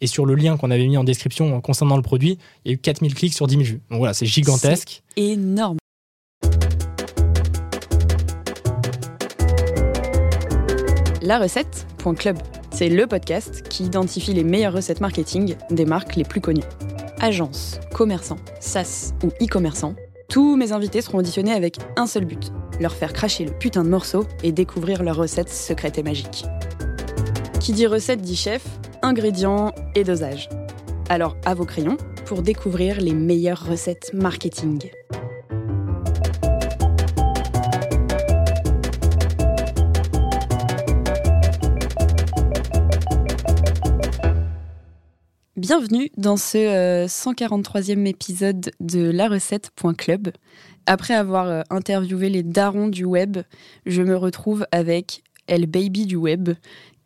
Et sur le lien qu'on avait mis en description concernant le produit, il y a eu 4000 clics sur 10 000 vues. Donc voilà, c'est gigantesque. Énorme. La recette.club, c'est le podcast qui identifie les meilleures recettes marketing des marques les plus connues. Agences, commerçants, SaaS ou e-commerçants, tous mes invités seront auditionnés avec un seul but leur faire cracher le putain de morceau et découvrir leurs recettes secrètes et magiques. Qui dit recette dit chef, ingrédients et dosage. Alors à vos crayons pour découvrir les meilleures recettes marketing. Bienvenue dans ce 143e euh, épisode de la recette.club. Après avoir euh, interviewé les darons du web, je me retrouve avec El Baby du web,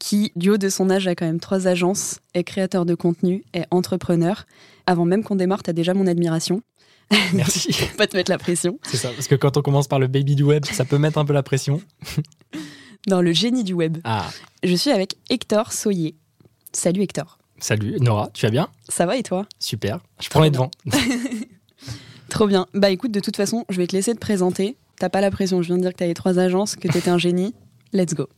qui, du haut de son âge, a quand même trois agences, est créateur de contenu, est entrepreneur. Avant même qu'on démarre, t'as déjà mon admiration. Merci. pas te mettre la pression. C'est ça, parce que quand on commence par le baby du web, ça peut mettre un peu la pression. Dans le génie du web. Ah. Je suis avec Hector Soyer. Salut Hector. Salut Nora, tu vas bien? Ça va et toi? Super, je prends les devants. Trop bien. Bah écoute, de toute façon, je vais te laisser te présenter. T'as pas la pression, je viens de dire que t'avais trois agences, que t'étais un génie. Let's go.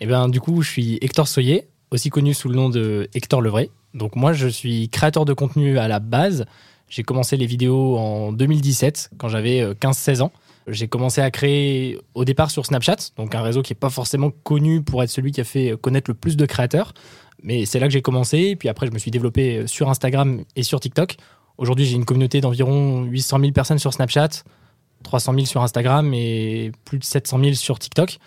Eh bien du coup, je suis Hector Soyer, aussi connu sous le nom de Hector Levray. Donc moi, je suis créateur de contenu à la base. J'ai commencé les vidéos en 2017, quand j'avais 15-16 euh, ans. J'ai commencé à créer au départ sur Snapchat, donc un réseau qui n'est pas forcément connu pour être celui qui a fait connaître le plus de créateurs. Mais c'est là que j'ai commencé. Puis après, je me suis développé euh, sur Instagram et sur TikTok. Aujourd'hui, j'ai une communauté d'environ 800 000 personnes sur Snapchat, 300 000 sur Instagram et plus de 700 000 sur TikTok.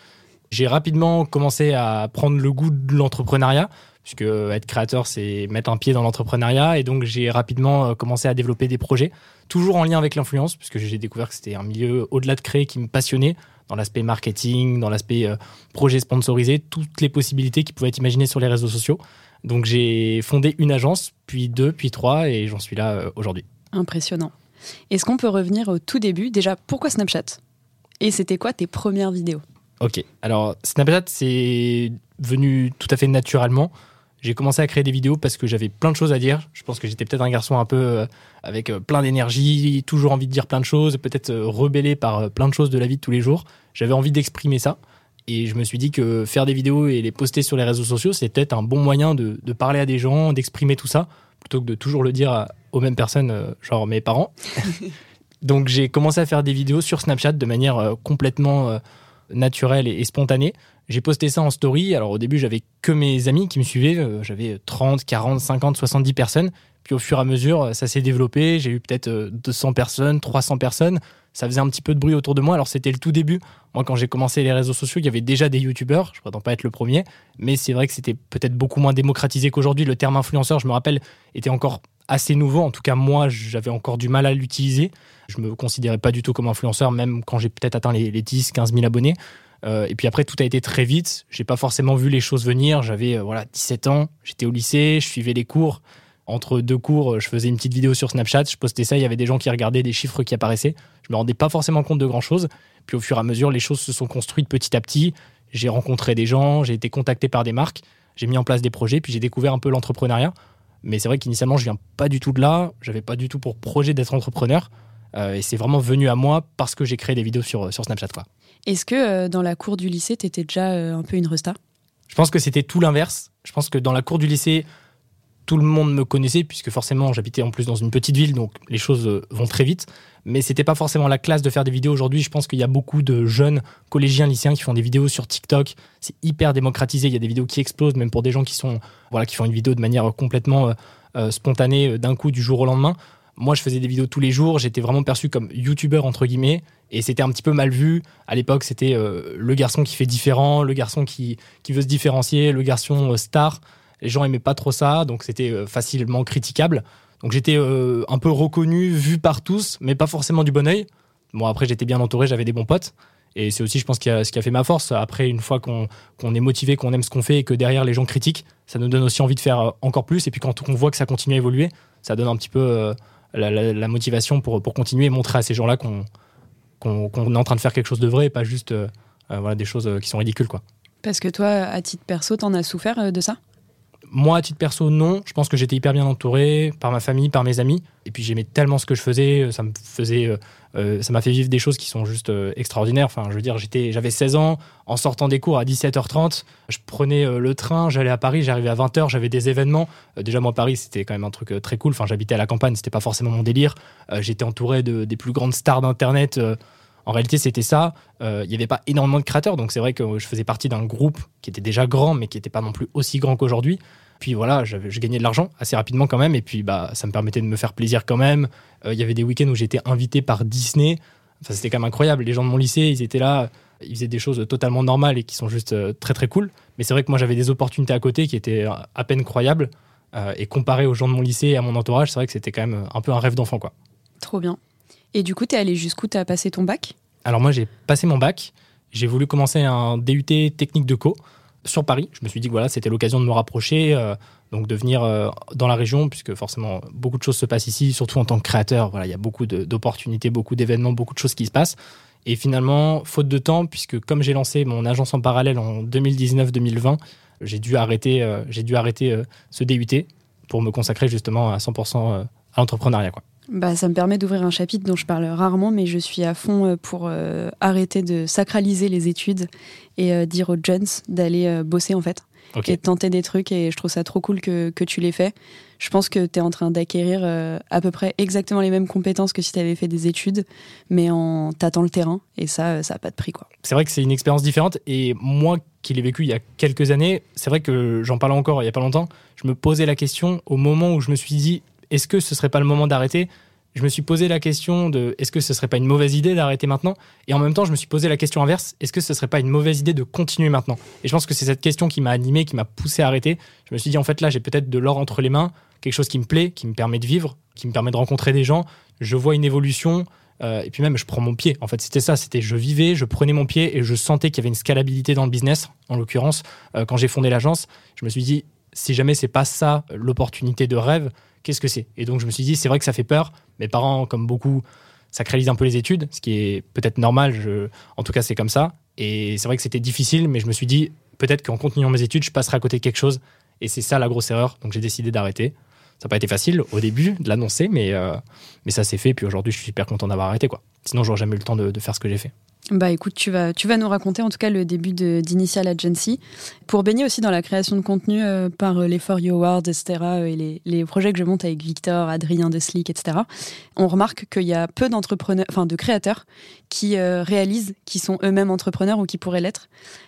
J'ai rapidement commencé à prendre le goût de l'entrepreneuriat, puisque être créateur, c'est mettre un pied dans l'entrepreneuriat. Et donc, j'ai rapidement euh, commencé à développer des projets, toujours en lien avec l'influence, puisque j'ai découvert que c'était un milieu au-delà de créer qui me passionnait dans l'aspect marketing, dans l'aspect euh, projet sponsorisé, toutes les possibilités qui pouvaient être imaginées sur les réseaux sociaux. Donc j'ai fondé une agence, puis deux, puis trois, et j'en suis là euh, aujourd'hui. Impressionnant. Est-ce qu'on peut revenir au tout début? Déjà, pourquoi Snapchat? Et c'était quoi tes premières vidéos? Ok, alors Snapchat, c'est venu tout à fait naturellement. J'ai commencé à créer des vidéos parce que j'avais plein de choses à dire. Je pense que j'étais peut-être un garçon un peu euh, avec euh, plein d'énergie, toujours envie de dire plein de choses, peut-être euh, rebellé par plein de choses de la vie de tous les jours. J'avais envie d'exprimer ça. Et je me suis dit que faire des vidéos et les poster sur les réseaux sociaux, c'est peut-être un bon moyen de, parler à des gens, d'exprimer tout ça, plutôt que de toujours le dire aux mêmes personnes, genre mes parents. Donc j'ai commencé à faire des vidéos sur Snapchat de manière complètement naturelle et spontanée. J'ai posté ça en story. Alors au début, j'avais que mes amis qui me suivaient. Euh, j'avais 30, 40, 50, 70 personnes. Puis au fur et à mesure, ça s'est développé. J'ai eu peut-être 200 euh, personnes, 300 personnes. Ça faisait un petit peu de bruit autour de moi. Alors c'était le tout début. Moi, quand j'ai commencé les réseaux sociaux, il y avait déjà des youtubeurs. Je prétends pas être le premier, mais c'est vrai que c'était peut-être beaucoup moins démocratisé qu'aujourd'hui. Le terme influenceur, je me rappelle, était encore assez nouveau. En tout cas, moi, j'avais encore du mal à l'utiliser. Je me considérais pas du tout comme influenceur, même quand j'ai peut-être atteint les, les 10, 15 000 abonnés. Euh, et puis après, tout a été très vite. J'ai pas forcément vu les choses venir. J'avais euh, voilà 17 ans, j'étais au lycée, je suivais les cours. Entre deux cours, je faisais une petite vidéo sur Snapchat, je postais ça, il y avait des gens qui regardaient, des chiffres qui apparaissaient. Je me rendais pas forcément compte de grand chose. Puis au fur et à mesure, les choses se sont construites petit à petit. J'ai rencontré des gens, j'ai été contacté par des marques, j'ai mis en place des projets, puis j'ai découvert un peu l'entrepreneuriat. Mais c'est vrai qu'initialement, je viens pas du tout de là. J'avais pas du tout pour projet d'être entrepreneur. Euh, et c'est vraiment venu à moi parce que j'ai créé des vidéos sur, sur Snapchat. Quoi. Est-ce que euh, dans la cour du lycée, tu étais déjà euh, un peu une resta? Je pense que c'était tout l'inverse. Je pense que dans la cour du lycée, tout le monde me connaissait, puisque forcément j'habitais en plus dans une petite ville, donc les choses euh, vont très vite. Mais c'était pas forcément la classe de faire des vidéos. Aujourd'hui, je pense qu'il y a beaucoup de jeunes collégiens, lycéens qui font des vidéos sur TikTok. C'est hyper démocratisé. Il y a des vidéos qui explosent, même pour des gens qui sont voilà qui font une vidéo de manière complètement spontanée d'un coup du jour au lendemain. Moi, je faisais des vidéos tous les jours. J'étais vraiment perçu comme youtubeur entre guillemets. Et c'était un petit peu mal vu. À l'époque, c'était euh, le garçon qui fait différent, le garçon qui, qui veut se différencier, le garçon euh, star. Les gens aimaient pas trop ça, donc c'était euh, facilement critiquable. Donc j'étais un peu reconnu, vu par tous, mais pas forcément du bon oeil. Bon, après, j'étais bien entouré, j'avais des bons potes. Et c'est aussi, je pense, ce qui a fait ma force. Après, une fois qu'on est motivé, qu'on aime ce qu'on fait et que derrière les gens critiquent, ça nous donne aussi envie de faire encore plus. Et puis quand on voit que ça continue à évoluer, ça donne un petit peu la, motivation pour, continuer et montrer à ces gens-là qu'on est en train de faire quelque chose de vrai et pas juste euh, euh, voilà, des choses euh, qui sont ridicules. Quoi. Parce que toi, à titre perso, t'en as souffert de ça? Moi, à titre perso, non. Je pense que j'étais hyper bien entouré par ma famille, par mes amis. Et puis j'aimais tellement ce que je faisais, ça me faisait, euh, euh, ça m'a fait vivre des choses qui sont juste euh, extraordinaires. Enfin, je veux dire, j'étais, j'avais 16 ans, en sortant des cours à 17h30, je prenais le train, j'allais à Paris, j'arrivais à 20h, j'avais des événements. déjà moi, Paris, c'était quand même un truc très cool. Enfin, j'habitais à la campagne, c'était pas forcément mon délire. j'étais entouré de, des plus grandes stars d'internet. En réalité, c'était ça. Il n'y avait pas énormément de créateurs, donc c'est vrai que je faisais partie d'un groupe qui était déjà grand, mais qui n'était pas non plus aussi grand qu'aujourd'hui. Puis voilà, je gagnais de l'argent assez rapidement quand même. Et puis bah, ça me permettait de me faire plaisir quand même. Euh, il y avait des week-ends où j'étais invité par Disney. Enfin, c'était quand même incroyable. Les gens de mon lycée, ils étaient là, ils faisaient des choses totalement normales et qui sont juste euh, très très cool. Mais c'est vrai que moi j'avais des opportunités à côté qui étaient à peine croyables. Euh, et comparé aux gens de mon lycée et à mon entourage, c'est vrai que c'était quand même un peu un rêve d'enfant. quoi. Trop bien. Et du coup, tu es allé jusqu'où? Tu as passé ton bac? Alors moi j'ai passé mon bac. J'ai voulu commencer un DUT technique de co sur Paris. Je me suis dit que voilà, c'était l'occasion de me rapprocher, euh, donc de venir euh, dans la région, puisque forcément beaucoup de choses se passent ici, surtout en tant que créateur. Voilà, il y a beaucoup d'opportunités, beaucoup d'événements, beaucoup de choses qui se passent. Et finalement, faute de temps, puisque comme j'ai lancé mon agence en parallèle en 2019-2020, j'ai dû arrêter, euh, j'ai dû arrêter ce DUT pour me consacrer justement à 100% à l'entrepreneuriat. Bah, ça me permet d'ouvrir un chapitre dont je parle rarement, mais je suis à fond euh, pour euh, arrêter de sacraliser les études et euh, dire aux jeunes d'aller bosser en fait. Et de tenter des trucs, et je trouve ça trop cool que, que tu l'aies fait. Je pense que tu es en train d'acquérir à peu près exactement les mêmes compétences que si tu avais fait des études, mais en tâtant le terrain, et ça, ça n'a pas de prix. quoi. C'est vrai que c'est une expérience différente, et moi qui l'ai vécu il y a quelques années, c'est vrai que j'en parlais encore il n'y a pas longtemps, je me posais la question au moment où je me suis dit est-ce que ce serait pas le moment d'arrêter? Je me suis posé la question de est-ce que ce serait pas une mauvaise idée d'arrêter maintenant? Et en même temps, je me suis posé la question inverse est-ce que ce serait pas une mauvaise idée de continuer maintenant? Et je pense que c'est cette question qui m'a animé, qui m'a poussé à arrêter. Je me suis dit en fait là, j'ai peut-être de l'or entre les mains, quelque chose qui me plaît, qui me permet de vivre, qui me permet de rencontrer des gens. Je vois une évolution. Euh, et puis même, je prends mon pied. En fait, c'était ça. C'était je vivais, je prenais mon pied et je sentais qu'il y avait une scalabilité dans le business. En l'occurrence, euh, quand j'ai fondé l'agence, je me suis dit si jamais c'est pas ça l'opportunité de rêve, qu'est-ce que c'est? Et donc je me suis dit, c'est vrai que ça fait peur. Mes parents, comme beaucoup, sacralisent un peu les études, ce qui est peut-être normal. En tout cas, c'est comme ça. Et c'est vrai que c'était difficile, mais je me suis dit, peut-être qu'en continuant mes études, je passerai à côté de quelque chose. Et c'est ça la grosse erreur. Donc j'ai décidé d'arrêter. Ça n'a pas été facile au début de l'annoncer, mais, euh, mais ça s'est fait. Puis aujourd'hui, je suis super content d'avoir arrêté. Quoi. Sinon, j'aurais jamais eu le temps de faire ce que j'ai fait. Bah écoute, tu vas, tu vas nous raconter en tout cas le début d'Initial Agency. Pour baigner aussi dans la création de contenu euh, par euh, les For You Awards, etc. Euh, et les, les, projets que je monte avec Victor, Adrien de Slick, etc. On remarque qu'il y a peu d'entrepreneurs, enfin de créateurs qui réalisent, qui sont eux-mêmes entrepreneurs ou qui pourraient l'être.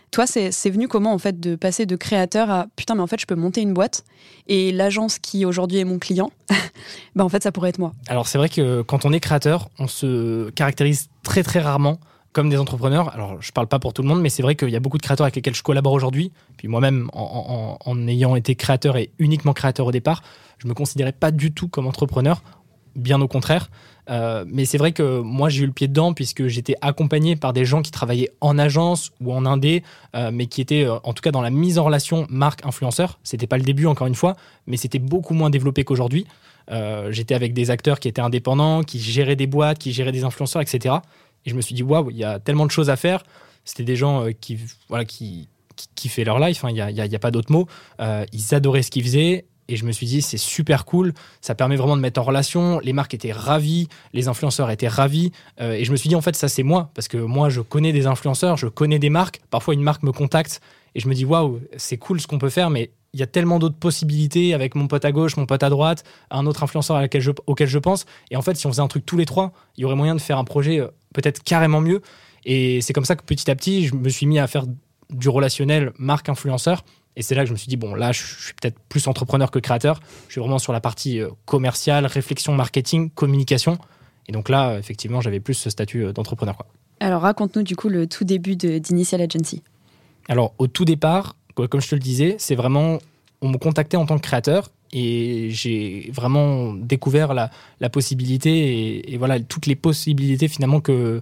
Toi, c'est venu comment en fait de passer de créateur à putain, mais en fait, je peux monter une boîte et l'agence qui aujourd'hui est mon client, bah en fait, ça pourrait être moi. Alors c'est vrai que quand on est créateur, on se caractérise très très rarement comme des entrepreneurs. Alors, je parle pas pour tout le monde, mais c'est vrai qu'il y a beaucoup de créateurs avec lesquels je collabore aujourd'hui. Puis moi-même, en, ayant été créateur et uniquement créateur au départ, je me considérais pas du tout comme entrepreneur, bien au contraire. Euh, mais c'est vrai que moi, j'ai eu le pied dedans puisque j'étais accompagné par des gens qui travaillaient en agence ou en indé, euh, mais qui étaient euh, en tout cas dans la mise en relation marque-influenceur. C'était pas le début, encore une fois, mais c'était beaucoup moins développé qu'aujourd'hui. j'étais avec des acteurs qui étaient indépendants, qui géraient des boîtes, qui géraient des influenceurs, etc. Et je me suis dit, waouh, il y a tellement de choses à faire. C'était des gens euh, qui, voilà, qui, qui, leur life, hein. il n'y a, y a, pas d'autre mot. Euh, ils adoraient ce qu'ils faisaient. Et je me suis dit, c'est super cool, ça permet vraiment de mettre en relation. Les marques étaient ravies, les influenceurs étaient ravis. Euh, et je me suis dit, en fait, ça, c'est moi. Parce que moi, je connais des influenceurs, je connais des marques. Parfois, une marque me contacte et je me dis, waouh, c'est cool ce qu'on peut faire, mais il y a tellement d'autres possibilités avec mon pote à gauche, mon pote à droite, un autre influenceur auquel je pense. Et en fait, si on faisait un truc tous les trois, il y aurait moyen de faire un projet peut-être carrément mieux. Et c'est comme ça que petit à petit, je me suis mis à faire du relationnel marque-influenceur. Et c'est là que je me suis dit, bon, là, je suis peut-être plus entrepreneur que créateur. Je suis vraiment sur la partie euh, commerciale, réflexion, marketing, communication. Et donc là, effectivement, j'avais plus ce statut euh, d'entrepreneur. Alors, raconte-nous du coup le tout début d'Initial Agency. Alors, au tout départ, comme je te le disais, c'est vraiment, on me contactait en tant que créateur et j'ai vraiment découvert la, possibilité et, voilà toutes les possibilités finalement que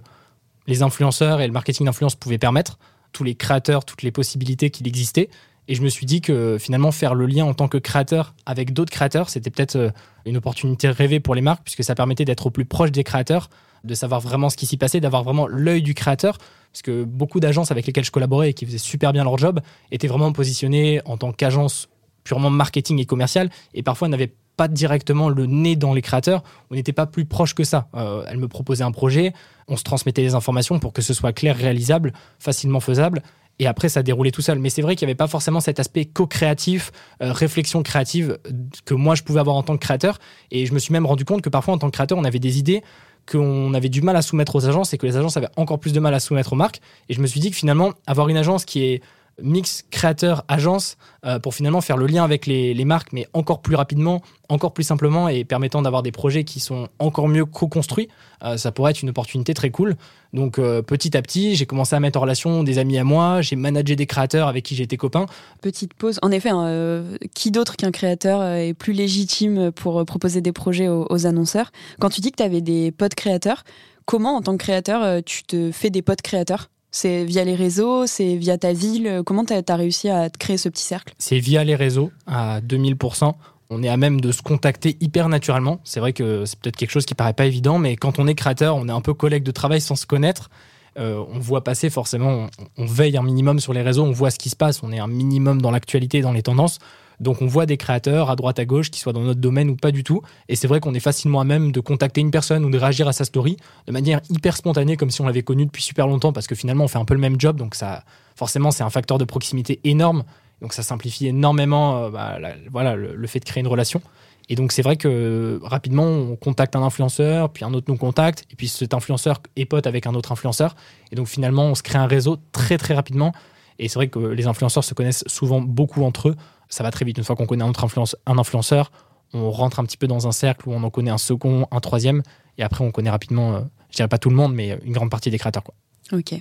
les influenceurs et le marketing d'influence pouvaient permettre, tous les créateurs, toutes les possibilités qu'il existait. Et je me suis dit que finalement faire le lien en tant que créateur avec d'autres créateurs, c'était peut-être euh, une opportunité rêvée pour les marques puisque ça permettait d'être au plus proche des créateurs, de savoir vraiment ce qui s'y passait, d'avoir vraiment l'œil du créateur. Parce que beaucoup d'agences avec lesquelles je collaborais et qui faisaient super bien leur job étaient vraiment positionnées en tant qu'agence purement marketing et commercial. Et parfois, n'avait pas directement le nez dans les créateurs. On n'était pas plus proche que ça. Euh, elle me proposait un projet, on se transmettait les informations pour que ce soit clair, réalisable, facilement faisable. Et après, ça déroulait tout seul. Mais c'est vrai qu'il n'y avait pas forcément cet aspect co-créatif, euh, réflexion créative que moi, je pouvais avoir en tant que créateur. Et je me suis même rendu compte que parfois, en tant que créateur, on avait des idées qu'on avait du mal à soumettre aux agences et que les agences avaient encore plus de mal à soumettre aux marques. Et je me suis dit que finalement, avoir une agence qui est mix créateur agence euh, pour finalement faire le lien avec les, marques mais encore plus rapidement encore plus simplement et permettant d'avoir des projets qui sont encore mieux co-construits euh, ça pourrait être une opportunité très cool. Donc euh, petit à petit j'ai commencé à mettre en relation des amis à moi j'ai managé des créateurs avec qui j'étais copain. Petite pause. En effet hein, qui d'autre qu'un créateur est plus légitime pour proposer des projets aux, aux annonceurs? Quand tu dis que tu avais des potes créateurs comment en tant que créateur tu te fais des potes créateurs? C'est via les réseaux, c'est via ta ville. Comment tu as, réussi à créer ce petit cercle? C'est via les réseaux à 2000%. On est à même de se contacter hyper naturellement. C'est vrai que c'est peut-être quelque chose qui paraît pas évident, mais quand on est créateur, on est un peu collègue de travail sans se connaître. Euh, on voit passer forcément, on, veille un minimum sur les réseaux, on voit ce qui se passe, on est un minimum dans l'actualité, dans les tendances. Donc on voit des créateurs à droite à gauche qui soient dans notre domaine ou pas du tout. Et c'est vrai qu'on est facilement à même de contacter une personne ou de réagir à sa story de manière hyper spontanée comme si on l'avait connu depuis super longtemps parce que finalement on fait un peu le même job. Donc ça, forcément c'est un facteur de proximité énorme. Donc ça simplifie énormément euh, bah, voilà, le, fait de créer une relation. Et donc c'est vrai que rapidement on contacte un influenceur, puis un autre nous contacte, et puis cet influenceur est pote avec un autre influenceur. Et donc finalement on se crée un réseau très très rapidement. Et c'est vrai que les influenceurs se connaissent souvent beaucoup entre eux ça va très vite. Une fois qu'on connaît un, autre un influenceur, on rentre un petit peu dans un cercle où on en connaît un second, un troisième, et après on connaît rapidement, euh, je dirais pas tout le monde, mais une grande partie des créateurs. Ok.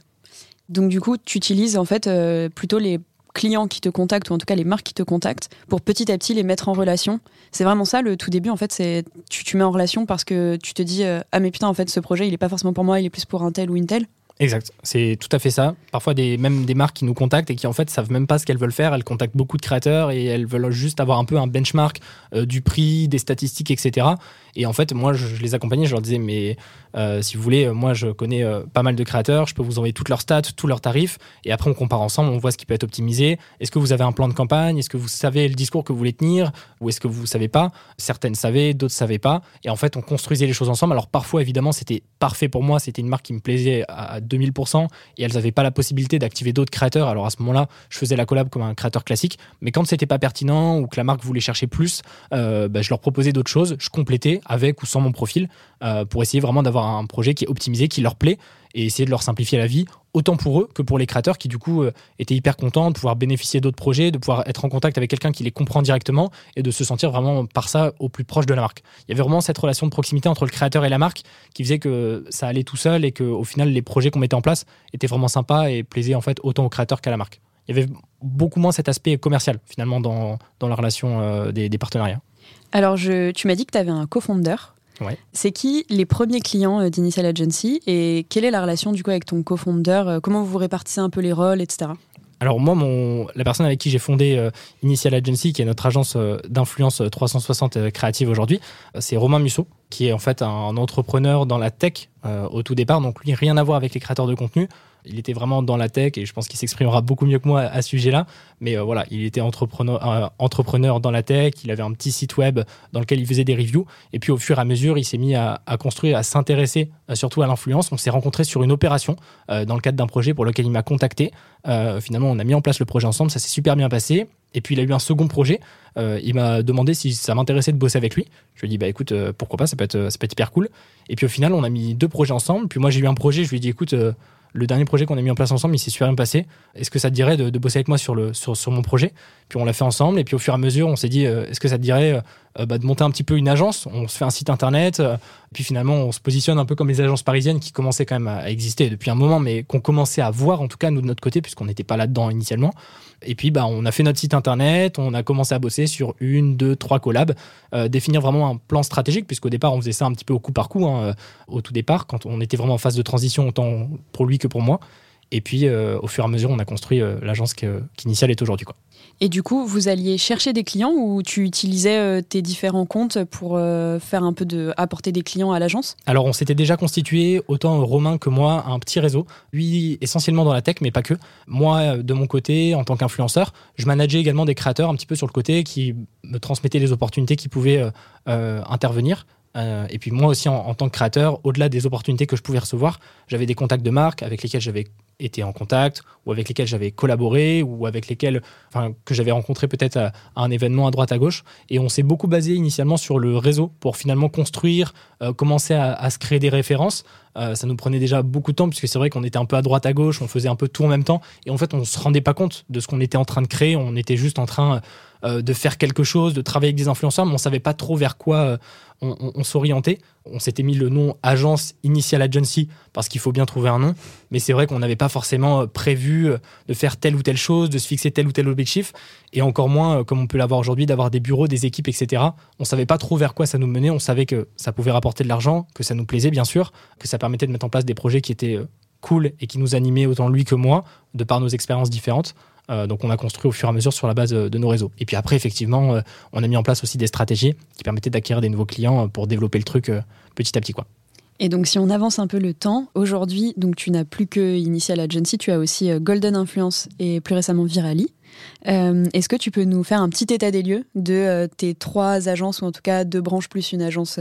Donc du coup, tu utilises en fait euh, plutôt les clients qui te contactent ou en tout cas les marques qui te contactent pour petit à petit les mettre en relation. C'est vraiment ça le tout début en fait, c'est tu, tu mets en relation parce que tu te dis euh, ah mais putain en fait ce projet il est pas forcément pour moi, il est plus pour un tel ou une telle. Exact, c'est tout à fait ça. Parfois, des, même des marques qui nous contactent et qui en fait savent même pas ce qu'elles veulent faire. Elles contactent beaucoup de créateurs et elles veulent juste avoir un peu un benchmark euh, du prix, des statistiques, etc. Et en fait, moi, je, les accompagnais, je leur disais, mais euh, si vous voulez, moi, je connais euh, pas mal de créateurs, je peux vous envoyer toutes leurs stats, tous leurs tarifs, et après, on compare ensemble, on voit ce qui peut être optimisé. Est-ce que vous avez un plan de campagne? Est-ce que vous savez le discours que vous voulez tenir? Ou est-ce que vous ne savez pas? Certaines savaient, d'autres ne savaient pas. Et en fait, on construisait les choses ensemble. Alors, parfois, évidemment, c'était parfait pour moi, c'était une marque qui me plaisait à 2000%, et elles n'avaient pas la possibilité d'activer d'autres créateurs. Alors, à ce moment-là, je faisais la collab comme un créateur classique. Mais quand c'était pas pertinent ou que la marque voulait chercher plus, euh, bah, je leur proposais d'autres choses, je complétais avec ou sans mon profil euh, pour essayer vraiment d'avoir un projet qui est optimisé, qui leur plaît et essayer de leur simplifier la vie, autant pour eux que pour les créateurs qui du coup euh, étaient hyper contents de pouvoir bénéficier d'autres projets, de pouvoir être en contact avec quelqu'un qui les comprend directement et de se sentir vraiment par ça au plus proche de la marque. Il y avait vraiment cette relation de proximité entre le créateur et la marque qui faisait que ça allait tout seul et qu'au final les projets qu'on mettait en place étaient vraiment sympas et plaisaient en fait autant au créateur qu'à la marque. Il y avait beaucoup moins cet aspect commercial finalement dans, dans la relation euh, des, des partenariats. Alors, je, tu m'as dit que tu avais un co-founder. C'est qui les premiers clients euh, d'Initial Agency et quelle est la relation du coup avec ton co-founder euh, Comment vous vous répartissez un peu les rôles, etc. Alors moi, mon, la personne avec qui j'ai fondé euh, Initial Agency, qui est notre agence d'influence 360 créative aujourd'hui, c'est Romain Musso, qui est en fait un entrepreneur dans la tech au tout départ. Donc lui, rien à voir avec les créateurs de contenu. Il était vraiment dans la tech et je pense qu'il s'exprimera beaucoup mieux que moi à, ce sujet-là. Mais euh, voilà, il était entrepreneur, euh, entrepreneur dans la tech. Il avait un petit site web dans lequel il faisait des reviews. Et puis au fur et à mesure, il s'est mis à, construire, à s'intéresser euh, surtout à l'influence. On s'est rencontrés sur une opération dans le cadre d'un projet pour lequel il m'a contacté. finalement, on a mis en place le projet ensemble. Ça s'est super bien passé. Et puis il a eu un second projet. il m'a demandé si ça m'intéressait de bosser avec lui. Je lui ai dit bah écoute pourquoi pas ça peut être ça peut être hyper cool. Et puis au final on a mis deux projets ensemble. Puis moi j'ai eu un projet. Je lui ai dit écoute le dernier projet qu'on a mis en place ensemble, il s'est super bien passé. Est-ce que ça te dirait de, bosser avec moi sur, le, sur, mon projet? Puis on l'a fait ensemble. Et puis au fur et à mesure, on s'est dit, euh, est-ce que ça te dirait euh, bah, de monter un petit peu une agence On se fait un site internet. puis finalement, on se positionne un peu comme les agences parisiennes qui commençaient quand même à, exister depuis un moment, mais qu'on commençait à voir, en tout cas, nous de notre côté, puisqu'on n'était pas là-dedans initialement. Et puis, bah, on a fait notre site internet, on a commencé à bosser sur une, deux, trois collabs, définir vraiment un plan stratégique, puisqu'au départ, on faisait ça un petit peu au coup par coup, hein, au tout départ, quand on était vraiment en phase de transition, autant pour lui que pour moi. Et puis, euh, au fur et à mesure, on a construit euh, l'agence qu'Initial est aujourd'hui. Et du coup, vous alliez chercher des clients ou tu utilisais euh, tes différents comptes pour faire un peu de apporter des clients à l'agence? Alors, on s'était déjà constitué, autant Romain que moi, un petit réseau. Lui, essentiellement dans la tech, mais pas que. Moi, de mon côté, en tant qu'influenceur, je manageais également des créateurs un petit peu sur le côté qui me transmettaient les opportunités qui pouvaient intervenir. et puis moi aussi, en, en tant que créateur, au-delà des opportunités que je pouvais recevoir, j'avais des contacts de marques avec lesquels j'avais été en contact ou avec lesquels j'avais collaboré ou avec lesquels que j'avais rencontré peut-être à, un événement à droite à gauche. Et on s'est beaucoup basé initialement sur le réseau pour finalement construire euh, commencer à, se créer des références. Euh, ça nous prenait déjà beaucoup de temps puisque c'est vrai qu'on était un peu à droite à gauche on faisait un peu tout en même temps. Et en fait on se rendait pas compte de ce qu'on était en train de créer. On était juste en train de faire quelque chose de travailler avec des influenceurs mais on savait pas trop vers quoi on, s'orientait. On s'était mis le nom Agence Initial Agency parce qu'il faut bien trouver un nom. Mais c'est vrai qu'on n'avait pas forcément euh, prévu euh, de faire telle ou telle chose, de se fixer tel ou tel objectif. Et encore moins, euh, comme on peut l'avoir aujourd'hui, d'avoir des bureaux, des équipes, etc. On savait pas trop vers quoi ça nous menait. On savait que ça pouvait rapporter de l'argent, que ça nous plaisait bien sûr, que ça permettait de mettre en place des projets qui étaient cool et qui nous animaient autant lui que moi, de par nos expériences différentes. Euh, donc on a construit au fur et à mesure sur la base de nos réseaux. Et puis après, effectivement, euh, on a mis en place aussi des stratégies qui permettaient d'acquérir des nouveaux clients euh, pour développer le truc petit à petit. Quoi. Et donc si on avance un peu le temps, aujourd'hui, donc tu n'as plus que Initial Agency, tu as aussi Golden Influence et plus récemment Virali. Est-ce que tu peux nous faire un petit état des lieux de tes trois agences ou en tout cas deux branches plus une agence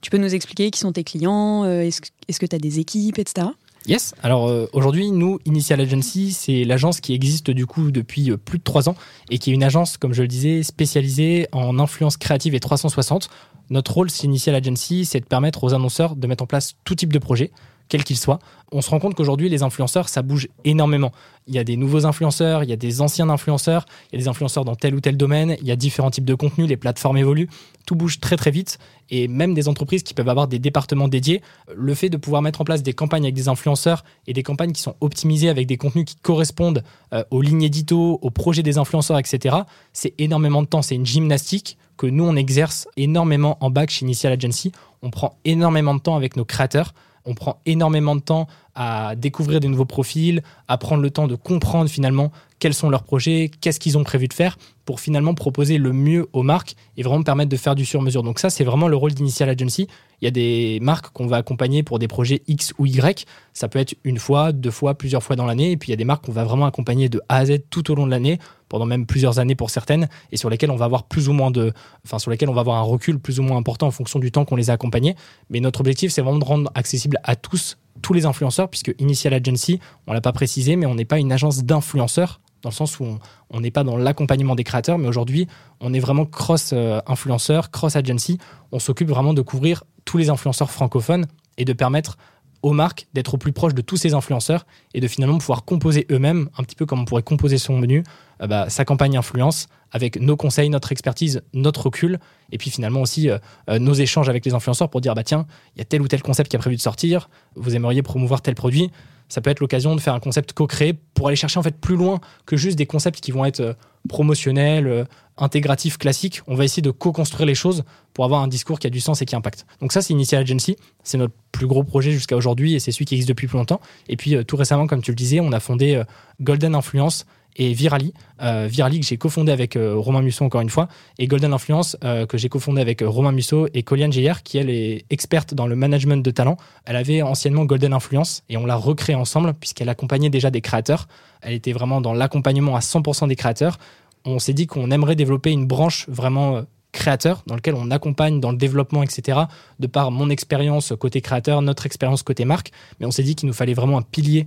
Tu peux nous expliquer qui sont tes clients Est-ce que tu as des équipes, etc. Yes. Alors euh, aujourd'hui, nous, Initial Agency, c'est l'agence qui existe du coup depuis euh, plus de trois ans et qui est une agence, comme je le disais, spécialisée en influence créative et 360. Notre rôle, c'est Initial Agency, c'est de permettre aux annonceurs de mettre en place tout type de projet, quel qu'il soit. On se rend compte qu'aujourd'hui, les influenceurs, ça bouge énormément. Il y a des nouveaux influenceurs, il y a des anciens influenceurs, il y a des influenceurs dans tel ou tel domaine, il y a différents types de contenus, les plateformes évoluent, tout bouge très très vite. Et même des entreprises qui peuvent avoir des départements dédiés, le fait de pouvoir mettre en place des campagnes avec des influenceurs et des campagnes qui sont optimisées avec des contenus qui correspondent euh, aux lignes édito, aux projets des influenceurs, etc., c'est énormément de temps, c'est une gymnastique que nous, on exerce énormément en back chez Initial Agency. On prend énormément de temps avec nos créateurs on prend énormément de temps à découvrir des nouveaux profils, à prendre le temps de comprendre finalement quels sont leurs projets, qu'est-ce qu'ils ont prévu de faire pour finalement proposer le mieux aux marques et vraiment permettre de faire du sur-mesure. Donc ça, c'est vraiment le rôle d'Initial Agency. Il y a des marques qu'on va accompagner pour des projets X ou Y. Ça peut être une fois, deux fois, plusieurs fois dans l'année. Et puis il y a des marques qu'on va vraiment accompagner de A à Z tout au long de l'année, pendant même plusieurs années pour certaines, et sur lesquelles on va avoir plus ou moins de, enfin sur lesquelles on va avoir un recul plus ou moins important en fonction du temps qu'on les a accompagnés. Mais notre objectif, c'est vraiment de rendre accessible à tous tous les influenceurs, puisque Initial Agency, on l'a pas précisé, mais on n'est pas une agence d'influenceurs dans le sens où on n'est pas dans l'accompagnement des créateurs, mais aujourd'hui, on est vraiment cross-influenceur, cross-agency. On s'occupe vraiment de couvrir tous les influenceurs francophones et de permettre aux marques d'être au plus proche de tous ces influenceurs et de finalement pouvoir composer eux-mêmes, un petit peu comme on pourrait composer son menu, euh, bah, sa campagne influence avec nos conseils, notre expertise, notre recul, et puis finalement aussi euh, euh, nos échanges avec les influenceurs pour dire bah tiens, il y a tel ou tel concept qui a prévu de sortir, vous aimeriez promouvoir tel produit, ça peut être l'occasion de faire un concept co-créé pour aller chercher en fait plus loin que juste des concepts qui vont être euh, promotionnels, euh, intégratifs, classiques. On va essayer de co-construire les choses pour avoir un discours qui a du sens et qui impacte. Donc ça, c'est Initial Agency. C'est notre plus gros projet jusqu'à aujourd'hui et c'est celui qui existe depuis plus longtemps. Et puis euh, tout récemment, comme tu le disais, on a fondé Golden Influence et Virali. Euh, Virali que j'ai cofondé avec euh, Romain Musso encore une fois, et Golden Influence euh, que j'ai cofondé avec Romain Musso et Coliane Geyer qui elle est experte dans le management de talent. Elle avait anciennement Golden Influence et on l'a recréé ensemble puisqu'elle accompagnait déjà des créateurs. Elle était vraiment dans l'accompagnement à 100% des créateurs. On s'est dit qu'on aimerait développer une branche vraiment créateur dans lequel on accompagne dans le développement, etc. De par mon expérience côté créateur, notre expérience côté marque. Mais on s'est dit qu'il nous fallait vraiment un pilier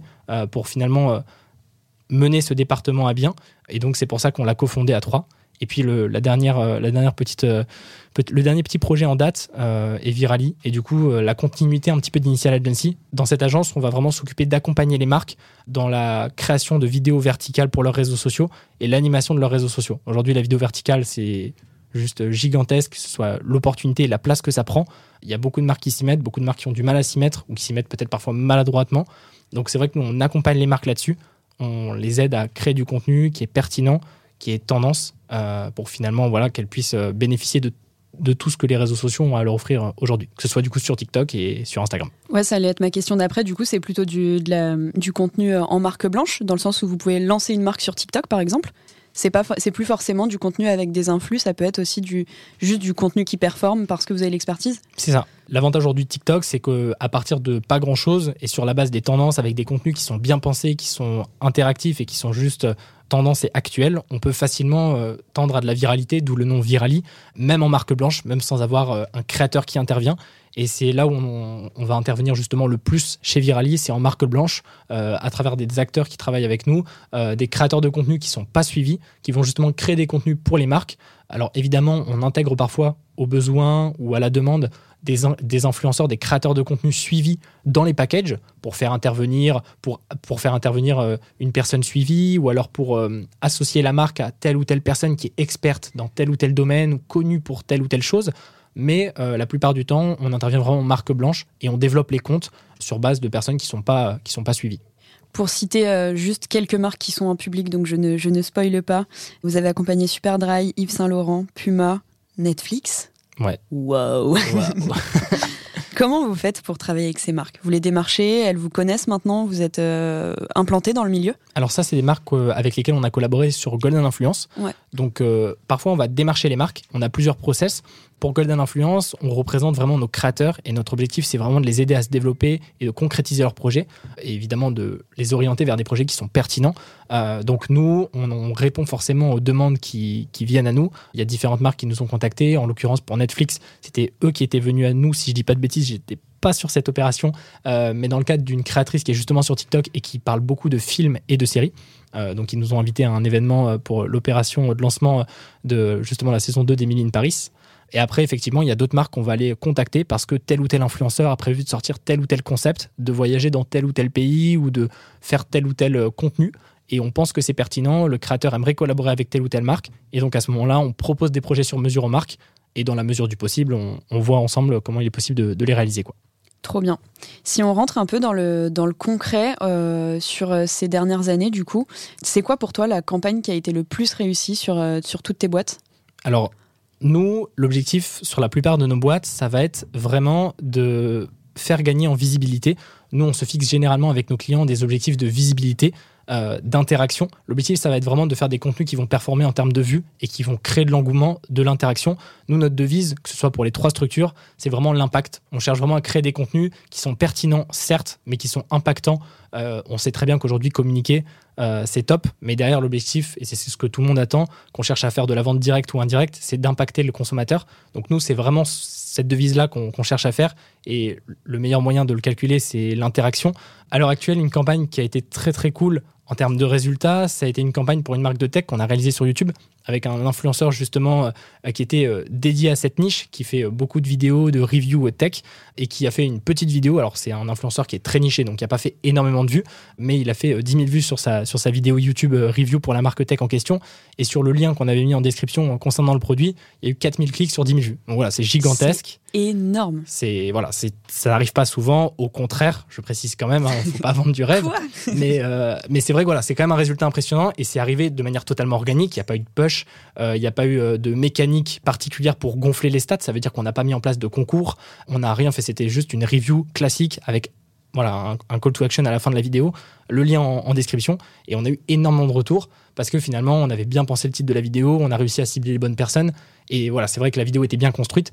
pour finalement mener ce département à bien. Et donc, c'est pour ça qu'on l'a cofondé à trois. Et puis, le, la dernière, euh, la dernière petite, euh, le dernier petit projet en date euh, est Virali. Et du coup, la continuité un petit peu d'Initial Agency. Dans cette agence, on va vraiment s'occuper d'accompagner les marques dans la création de vidéos verticales pour leurs réseaux sociaux et l'animation de leurs réseaux sociaux. Aujourd'hui, la vidéo verticale, c'est juste gigantesque, que ce soit l'opportunité et la place que ça prend. Il y a beaucoup de marques qui s'y mettent, beaucoup de marques qui ont du mal à s'y mettre ou qui s'y mettent peut-être parfois maladroitement. Donc c'est vrai que nous, on accompagne les marques là-dessus on les aide à créer du contenu qui est pertinent, qui est tendance, euh, pour finalement voilà, qu'elles puissent euh, bénéficier de, tout ce que les réseaux sociaux ont à leur offrir euh, aujourd'hui, que ce soit du coup sur TikTok et sur Instagram. Ouais, ça allait être ma question d'après. Du coup, c'est plutôt du, du contenu en marque blanche, dans le sens où vous pouvez lancer une marque sur TikTok, par exemple. C'est plus forcément du contenu avec des influx, ça peut être aussi du juste du contenu qui performe parce que vous avez l'expertise. C'est ça. L'avantage aujourd'hui de TikTok, c'est que à partir de pas grand chose et sur la base des tendances avec des contenus qui sont bien pensés, qui sont interactifs et qui sont juste tendance et actuelle, on peut facilement euh, tendre à de la viralité, d'où le nom Virali, même en marque blanche, même sans avoir euh, un créateur qui intervient. Et c'est là où on, va intervenir justement le plus chez Virali, c'est en marque blanche, euh, à travers des acteurs qui travaillent avec nous, des créateurs de contenu qui sont pas suivis, qui vont justement créer des contenus pour les marques. Alors évidemment, on intègre parfois aux besoins ou à la demande des, influenceurs, des créateurs de contenu suivis dans les packages pour faire intervenir, pour, pour faire intervenir euh, une personne suivie ou alors pour euh, associer la marque à telle ou telle personne qui est experte dans tel ou tel domaine ou connue pour telle ou telle chose. Mais euh, la plupart du temps, on intervient vraiment en marque blanche et on développe les comptes sur base de personnes qui ne sont, pas, qui sont pas suivies. Pour citer juste quelques marques qui sont en public, donc je ne, je ne spoile pas, vous avez accompagné Superdry, Yves Saint Laurent, Puma, Netflix, Ouais. Wow. Comment vous faites pour travailler avec ces marques? Vous les démarchez Elles vous connaissent maintenant Vous êtes euh, implanté dans le milieu? Alors ça, c'est des marques euh, avec lesquelles on a collaboré sur Golden Influence. Donc euh, parfois, on va démarcher les marques. On a plusieurs process. Pour Golden Influence, on représente vraiment nos créateurs et notre objectif, c'est vraiment de les aider à se développer et de concrétiser leurs projets et évidemment de les orienter vers des projets qui sont pertinents. Euh, donc nous, on, répond forcément aux demandes qui, viennent à nous. Il y a différentes marques qui nous ont contactés. En l'occurrence, pour Netflix, c'était eux qui étaient venus à nous. Si je dis pas de bêtises, j'étais pas sur cette opération, euh, mais dans le cadre d'une créatrice qui est justement sur TikTok et qui parle beaucoup de films et de séries. Euh, donc ils nous ont invités à un événement pour l'opération de lancement de justement la saison 2 d'Emily in Paris. Et après, effectivement, il y a d'autres marques qu'on va aller contacter parce que tel ou tel influenceur a prévu de sortir tel ou tel concept, de voyager dans tel ou tel pays ou de faire tel ou tel euh, contenu. Et on pense que c'est pertinent, le créateur aimerait collaborer avec telle ou telle marque. Et donc à ce moment-là, on propose des projets sur mesure aux marques. Et dans la mesure du possible, on, voit ensemble comment il est possible de, les réaliser. Quoi. Trop bien. Si on rentre un peu dans le, dans le concret euh, sur euh, ces dernières années, du coup, c'est quoi pour toi la campagne qui a été le plus réussie sur, sur toutes tes boîtes? Alors, nous, l'objectif sur la plupart de nos boîtes, ça va être vraiment de faire gagner en visibilité. Nous, on se fixe généralement avec nos clients des objectifs de visibilité, euh, d'interaction. L'objectif, ça va être vraiment de faire des contenus qui vont performer en termes de vues et qui vont créer de l'engouement, de l'interaction. Nous, notre devise, que ce soit pour les trois structures, c'est vraiment l'impact. On cherche vraiment à créer des contenus qui sont pertinents, certes, mais qui sont impactants. Euh, on sait très bien qu'aujourd'hui, communiquer, euh, c'est top, mais derrière l'objectif, et c'est ce que tout le monde attend, qu'on cherche à faire de la vente directe ou indirecte, c'est d'impacter le consommateur. Donc nous, c'est vraiment cette devise-là qu'on cherche à faire, et le meilleur moyen de le calculer, c'est l'interaction. À l'heure actuelle, une campagne qui a été très très cool en termes de résultats, ça a été une campagne pour une marque de tech qu'on a réalisée sur YouTube avec un influenceur justement euh, qui était euh, dédié à cette niche, qui fait euh, beaucoup de vidéos, de reviews tech et qui a fait une petite vidéo. Alors c'est un influenceur qui est très niché, donc il n'a pas fait énormément de vues, mais il a fait 10 000 vues sur sa, sur sa vidéo YouTube review pour la marque tech en question. Et sur le lien qu'on avait mis en description concernant le produit, il y a eu 4000 clics sur 10 000 vues. Donc voilà, c'est gigantesque. Énorme. C'est voilà, c'est ça n'arrive pas souvent. Au contraire, je précise quand même, il hein, faut pas vendre du rêve. mais mais c'est vrai voilà, c'est quand même un résultat impressionnant et c'est arrivé de manière totalement organique. Il n'y a pas eu de push euh, il n'y a pas eu euh, de mécanique particulière pour gonfler les stats. Ça veut dire qu'on n'a pas mis en place de concours. On n'a rien fait. C'était juste une review classique avec voilà, un, call to action à la fin de la vidéo, le lien en, description. Et on a eu énormément de retours parce que finalement, on avait bien pensé le titre de la vidéo, on a réussi à cibler les bonnes personnes. Et voilà, c'est vrai que la vidéo était bien construite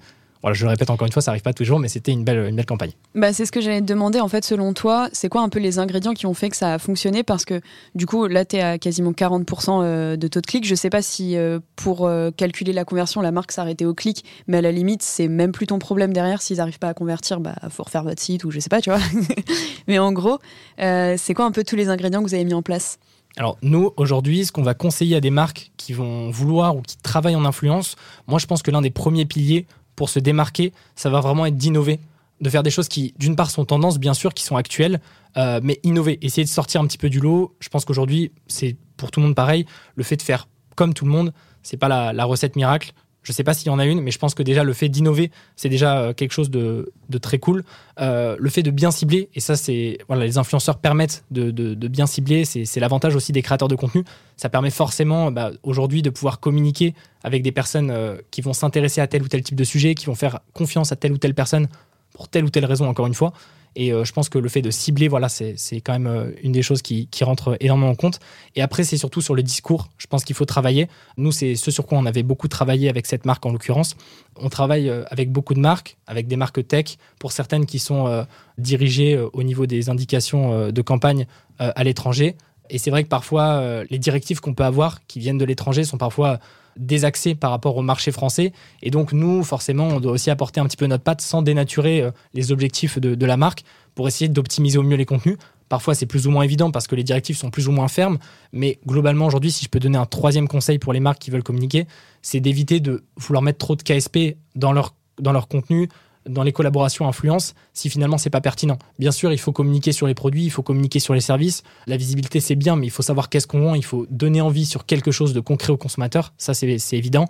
je le répète encore une fois, ça n'arrive pas toujours, mais c'était une belle, une belle campagne. Bah, c'est ce que j'allais te demander, en fait, selon toi, c'est quoi un peu les ingrédients qui ont fait que ça a fonctionné? Parce que du coup, là, tu es à quasiment 40% euh, de taux de clic. Je ne sais pas si euh, pour euh, calculer la conversion, la marque s'arrêtait au clic, mais à la limite, c'est même plus ton problème derrière. S'ils n'arrivent pas à convertir, bah, faut refaire votre site ou je sais pas, tu vois. mais en gros, c'est quoi un peu tous les ingrédients que vous avez mis en place? Alors nous, aujourd'hui, ce qu'on va conseiller à des marques qui vont vouloir ou qui travaillent en influence, moi je pense que l'un des premiers piliers pour se démarquer, ça va vraiment être d'innover, de faire des choses qui, d'une part, sont tendances, bien sûr, qui sont actuelles, euh, mais innover, essayer de sortir un petit peu du lot. Je pense qu'aujourd'hui, c'est pour tout le monde pareil. Le fait de faire comme tout le monde, c'est pas la recette miracle. Je ne sais pas s'il y en a une, mais je pense que déjà le fait d'innover, c'est déjà euh, quelque chose de, très cool. Euh, le fait de bien cibler, et ça, c'est les influenceurs permettent de, bien cibler. C'est l'avantage aussi des créateurs de contenu. Ça permet forcément bah, aujourd'hui de pouvoir communiquer avec des personnes euh, qui vont s'intéresser à tel ou tel type de sujet, qui vont faire confiance à telle ou telle personne pour telle ou telle raison, encore une fois. Et je pense que le fait de cibler, voilà, c'est quand même une des choses qui, qui rentre énormément en compte. Et après, c'est surtout sur le discours. Je pense qu'il faut travailler. Nous, c'est ce sur quoi on avait beaucoup travaillé avec cette marque en l'occurrence. On travaille avec beaucoup de marques, avec des marques tech, pour certaines qui sont dirigées au niveau des indications de campagne à l'étranger. Et c'est vrai que parfois, les directives qu'on peut avoir qui viennent de l'étranger sont parfois désaxé par rapport au marché français. Et donc, nous, forcément, on doit aussi apporter un petit peu notre patte sans dénaturer euh, les objectifs de, la marque pour essayer d'optimiser au mieux les contenus. Parfois, c'est plus ou moins évident parce que les directives sont plus ou moins fermes. Mais globalement, aujourd'hui, si je peux donner un troisième conseil pour les marques qui veulent communiquer, c'est d'éviter de vouloir mettre trop de KSP dans leur, dans leur contenu, dans les collaborations influence si finalement c'est pas pertinent. Bien sûr, il faut communiquer sur les produits, il faut communiquer sur les services. La visibilité c'est bien, mais il faut savoir qu'est-ce qu'on vend, il faut donner envie sur quelque chose de concret au consommateur. Ça c'est évident.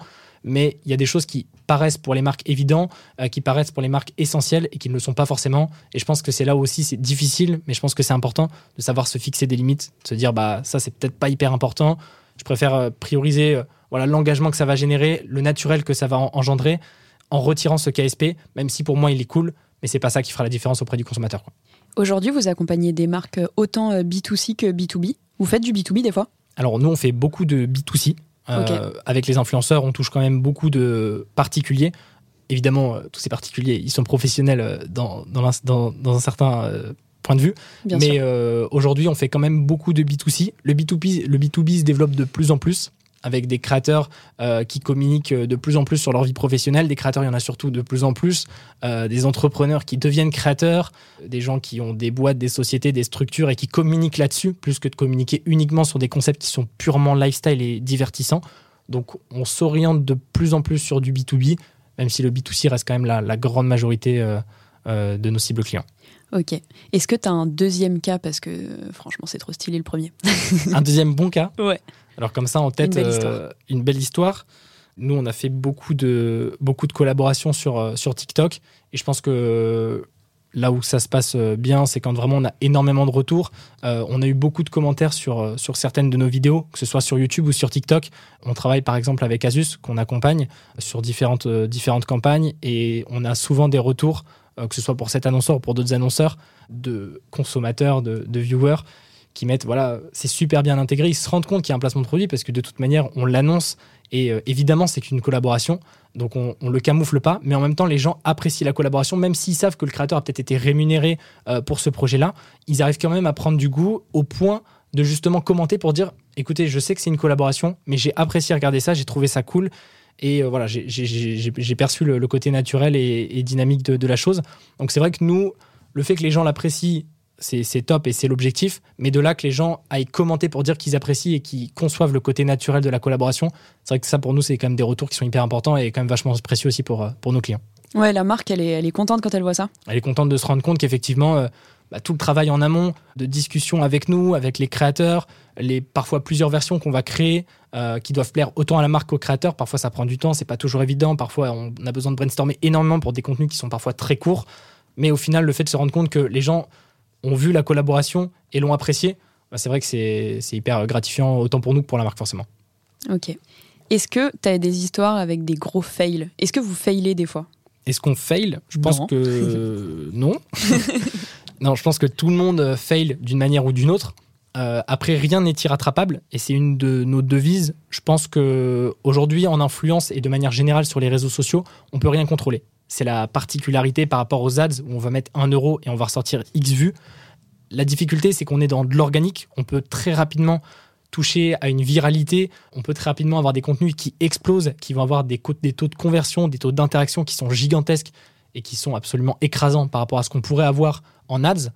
Mais il y a des choses qui paraissent pour les marques évidentes, euh, qui paraissent pour les marques essentielles et qui ne le sont pas forcément. Et je pense que c'est là aussi c'est difficile, mais je pense que c'est important de savoir se fixer des limites, de se dire bah ça c'est peut-être pas hyper important. Je préfère euh, prioriser euh, voilà l'engagement que ça va générer, le naturel que ça va engendrer en retirant ce KSP, même si pour moi il est cool, mais c'est pas ça qui fera la différence auprès du consommateur. Aujourd'hui, vous accompagnez des marques autant euh, B2C que B2B. Vous faites du B2B des fois? Alors nous, on fait beaucoup de B2C. Euh, avec les influenceurs, on touche quand même beaucoup de particuliers. Évidemment, euh, tous ces particuliers, ils sont professionnels dans, dans, un certain point de vue. mais aujourd'hui, on fait quand même beaucoup de B2C. Le B2B, le B2B se développe de plus en plus avec des créateurs euh, qui communiquent de plus en plus sur leur vie professionnelle. Des créateurs, il y en a surtout de plus en plus. Euh, des entrepreneurs qui deviennent créateurs, des gens qui ont des boîtes, des sociétés, des structures et qui communiquent là-dessus, plus que de communiquer uniquement sur des concepts qui sont purement lifestyle et divertissants. Donc on s'oriente de plus en plus sur du B2B, même si le B2C reste quand même la, grande majorité euh, de nos cibles clients. Ok. Est-ce que tu as un deuxième cas? Parce que franchement, c'est trop stylé le premier. un deuxième bon cas? Ouais. Alors comme ça en tête, euh, une belle, histoire. Nous, on a fait beaucoup de, beaucoup de collaborations sur, euh, sur TikTok. Et je pense que là où ça se passe euh, bien, c'est quand vraiment on a énormément de retours. on a eu beaucoup de commentaires sur, sur certaines de nos vidéos, que ce soit sur YouTube ou sur TikTok. On travaille par exemple avec Asus, qu'on accompagne sur différentes, différentes campagnes. Et on a souvent des retours, que ce soit pour cet annonceur ou pour d'autres annonceurs, de consommateurs, de, de viewers qui mettent, voilà, c'est super bien intégré, ils se rendent compte qu'il y a un placement de produit parce que de toute manière, on l'annonce et euh, évidemment, c'est qu'une collaboration, donc on, ne le camoufle pas, mais en même temps, les gens apprécient la collaboration, même s'ils savent que le créateur a peut-être été rémunéré euh, pour ce projet-là, ils arrivent quand même à prendre du goût au point de justement commenter pour dire, écoutez, je sais que c'est une collaboration, mais j'ai apprécié regarder ça, j'ai trouvé ça cool. Et euh, voilà, j'ai perçu le, côté naturel et, dynamique de, de la chose. Donc c'est vrai que nous, le fait que les gens l'apprécient c'est top et c'est l'objectif. Mais de là que les gens aillent commenter pour dire qu'ils apprécient et qu'ils conçoivent le côté naturel de la collaboration, c'est vrai que ça pour nous, c'est quand même des retours qui sont hyper importants et quand même vachement précieux aussi pour, euh, pour nos clients. Ouais, la marque, elle est, elle est contente quand elle voit ça. Elle est contente de se rendre compte qu'effectivement, euh, bah, tout le travail en amont de discussion avec nous, avec les créateurs, les parfois plusieurs versions qu'on va créer, euh, qui doivent plaire autant à la marque qu'aux créateurs. Parfois, ça prend du temps, c'est pas toujours évident. Parfois, on a besoin de brainstormer énormément pour des contenus qui sont parfois très courts. Mais au final, le fait de se rendre compte que les gens ont vu la collaboration et l'ont apprécié, bah, c'est vrai que c'est hyper gratifiant, autant pour nous que pour la marque, forcément. Ok. Est-ce que tu as des histoires avec des gros fails? Est-ce que vous failez des fois? Est-ce qu'on fail? Je pense que non. non, je pense que tout le monde fail d'une manière ou d'une autre. Euh, après, rien n'est irrattrapable et c'est une de nos devises. Je pense que aujourd'hui, en influence et de manière générale sur les réseaux sociaux, on peut rien contrôler. C'est la particularité par rapport aux ads où on va mettre 1 euro et on va ressortir X vues. La difficulté, c'est qu'on est dans de l'organique. On peut très rapidement toucher à une viralité. On peut très rapidement avoir des contenus qui explosent, qui vont avoir des, taux de conversion, des taux d'interaction qui sont gigantesques et qui sont absolument écrasants par rapport à ce qu'on pourrait avoir en ads.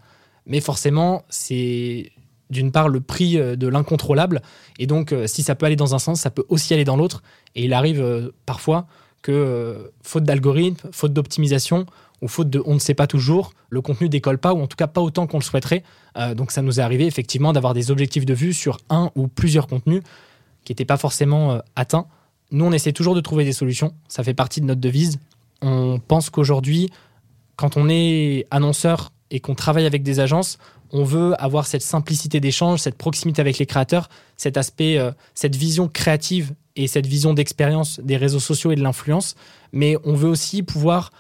Mais forcément, c'est d'une part le prix euh, de l'incontrôlable. Et donc, euh, si ça peut aller dans un sens, ça peut aussi aller dans l'autre. Et il arrive euh, parfois que, euh, faute d'algorithme, faute d'optimisation, ou faute de on ne sait pas toujours, le contenu décolle pas, ou en tout cas pas autant qu'on le souhaiterait. Euh, donc ça nous est arrivé effectivement d'avoir des objectifs de vue sur un ou plusieurs contenus qui n'étaient pas forcément euh, atteints. Nous, on essaie toujours de trouver des solutions, ça fait partie de notre devise. On pense qu'aujourd'hui, quand on est annonceur et qu'on travaille avec des agences, on veut avoir cette simplicité d'échange, cette proximité avec les créateurs, cet aspect, cette vision créative et cette vision d'expérience des réseaux sociaux et de l'influence, mais on veut aussi pouvoir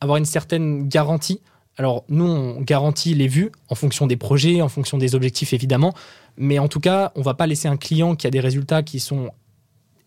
avoir une certaine garantie. Alors nous, on garantit les vues en fonction des projets, en fonction des objectifs évidemment, mais en tout cas, on va pas laisser un client qui a des résultats qui sont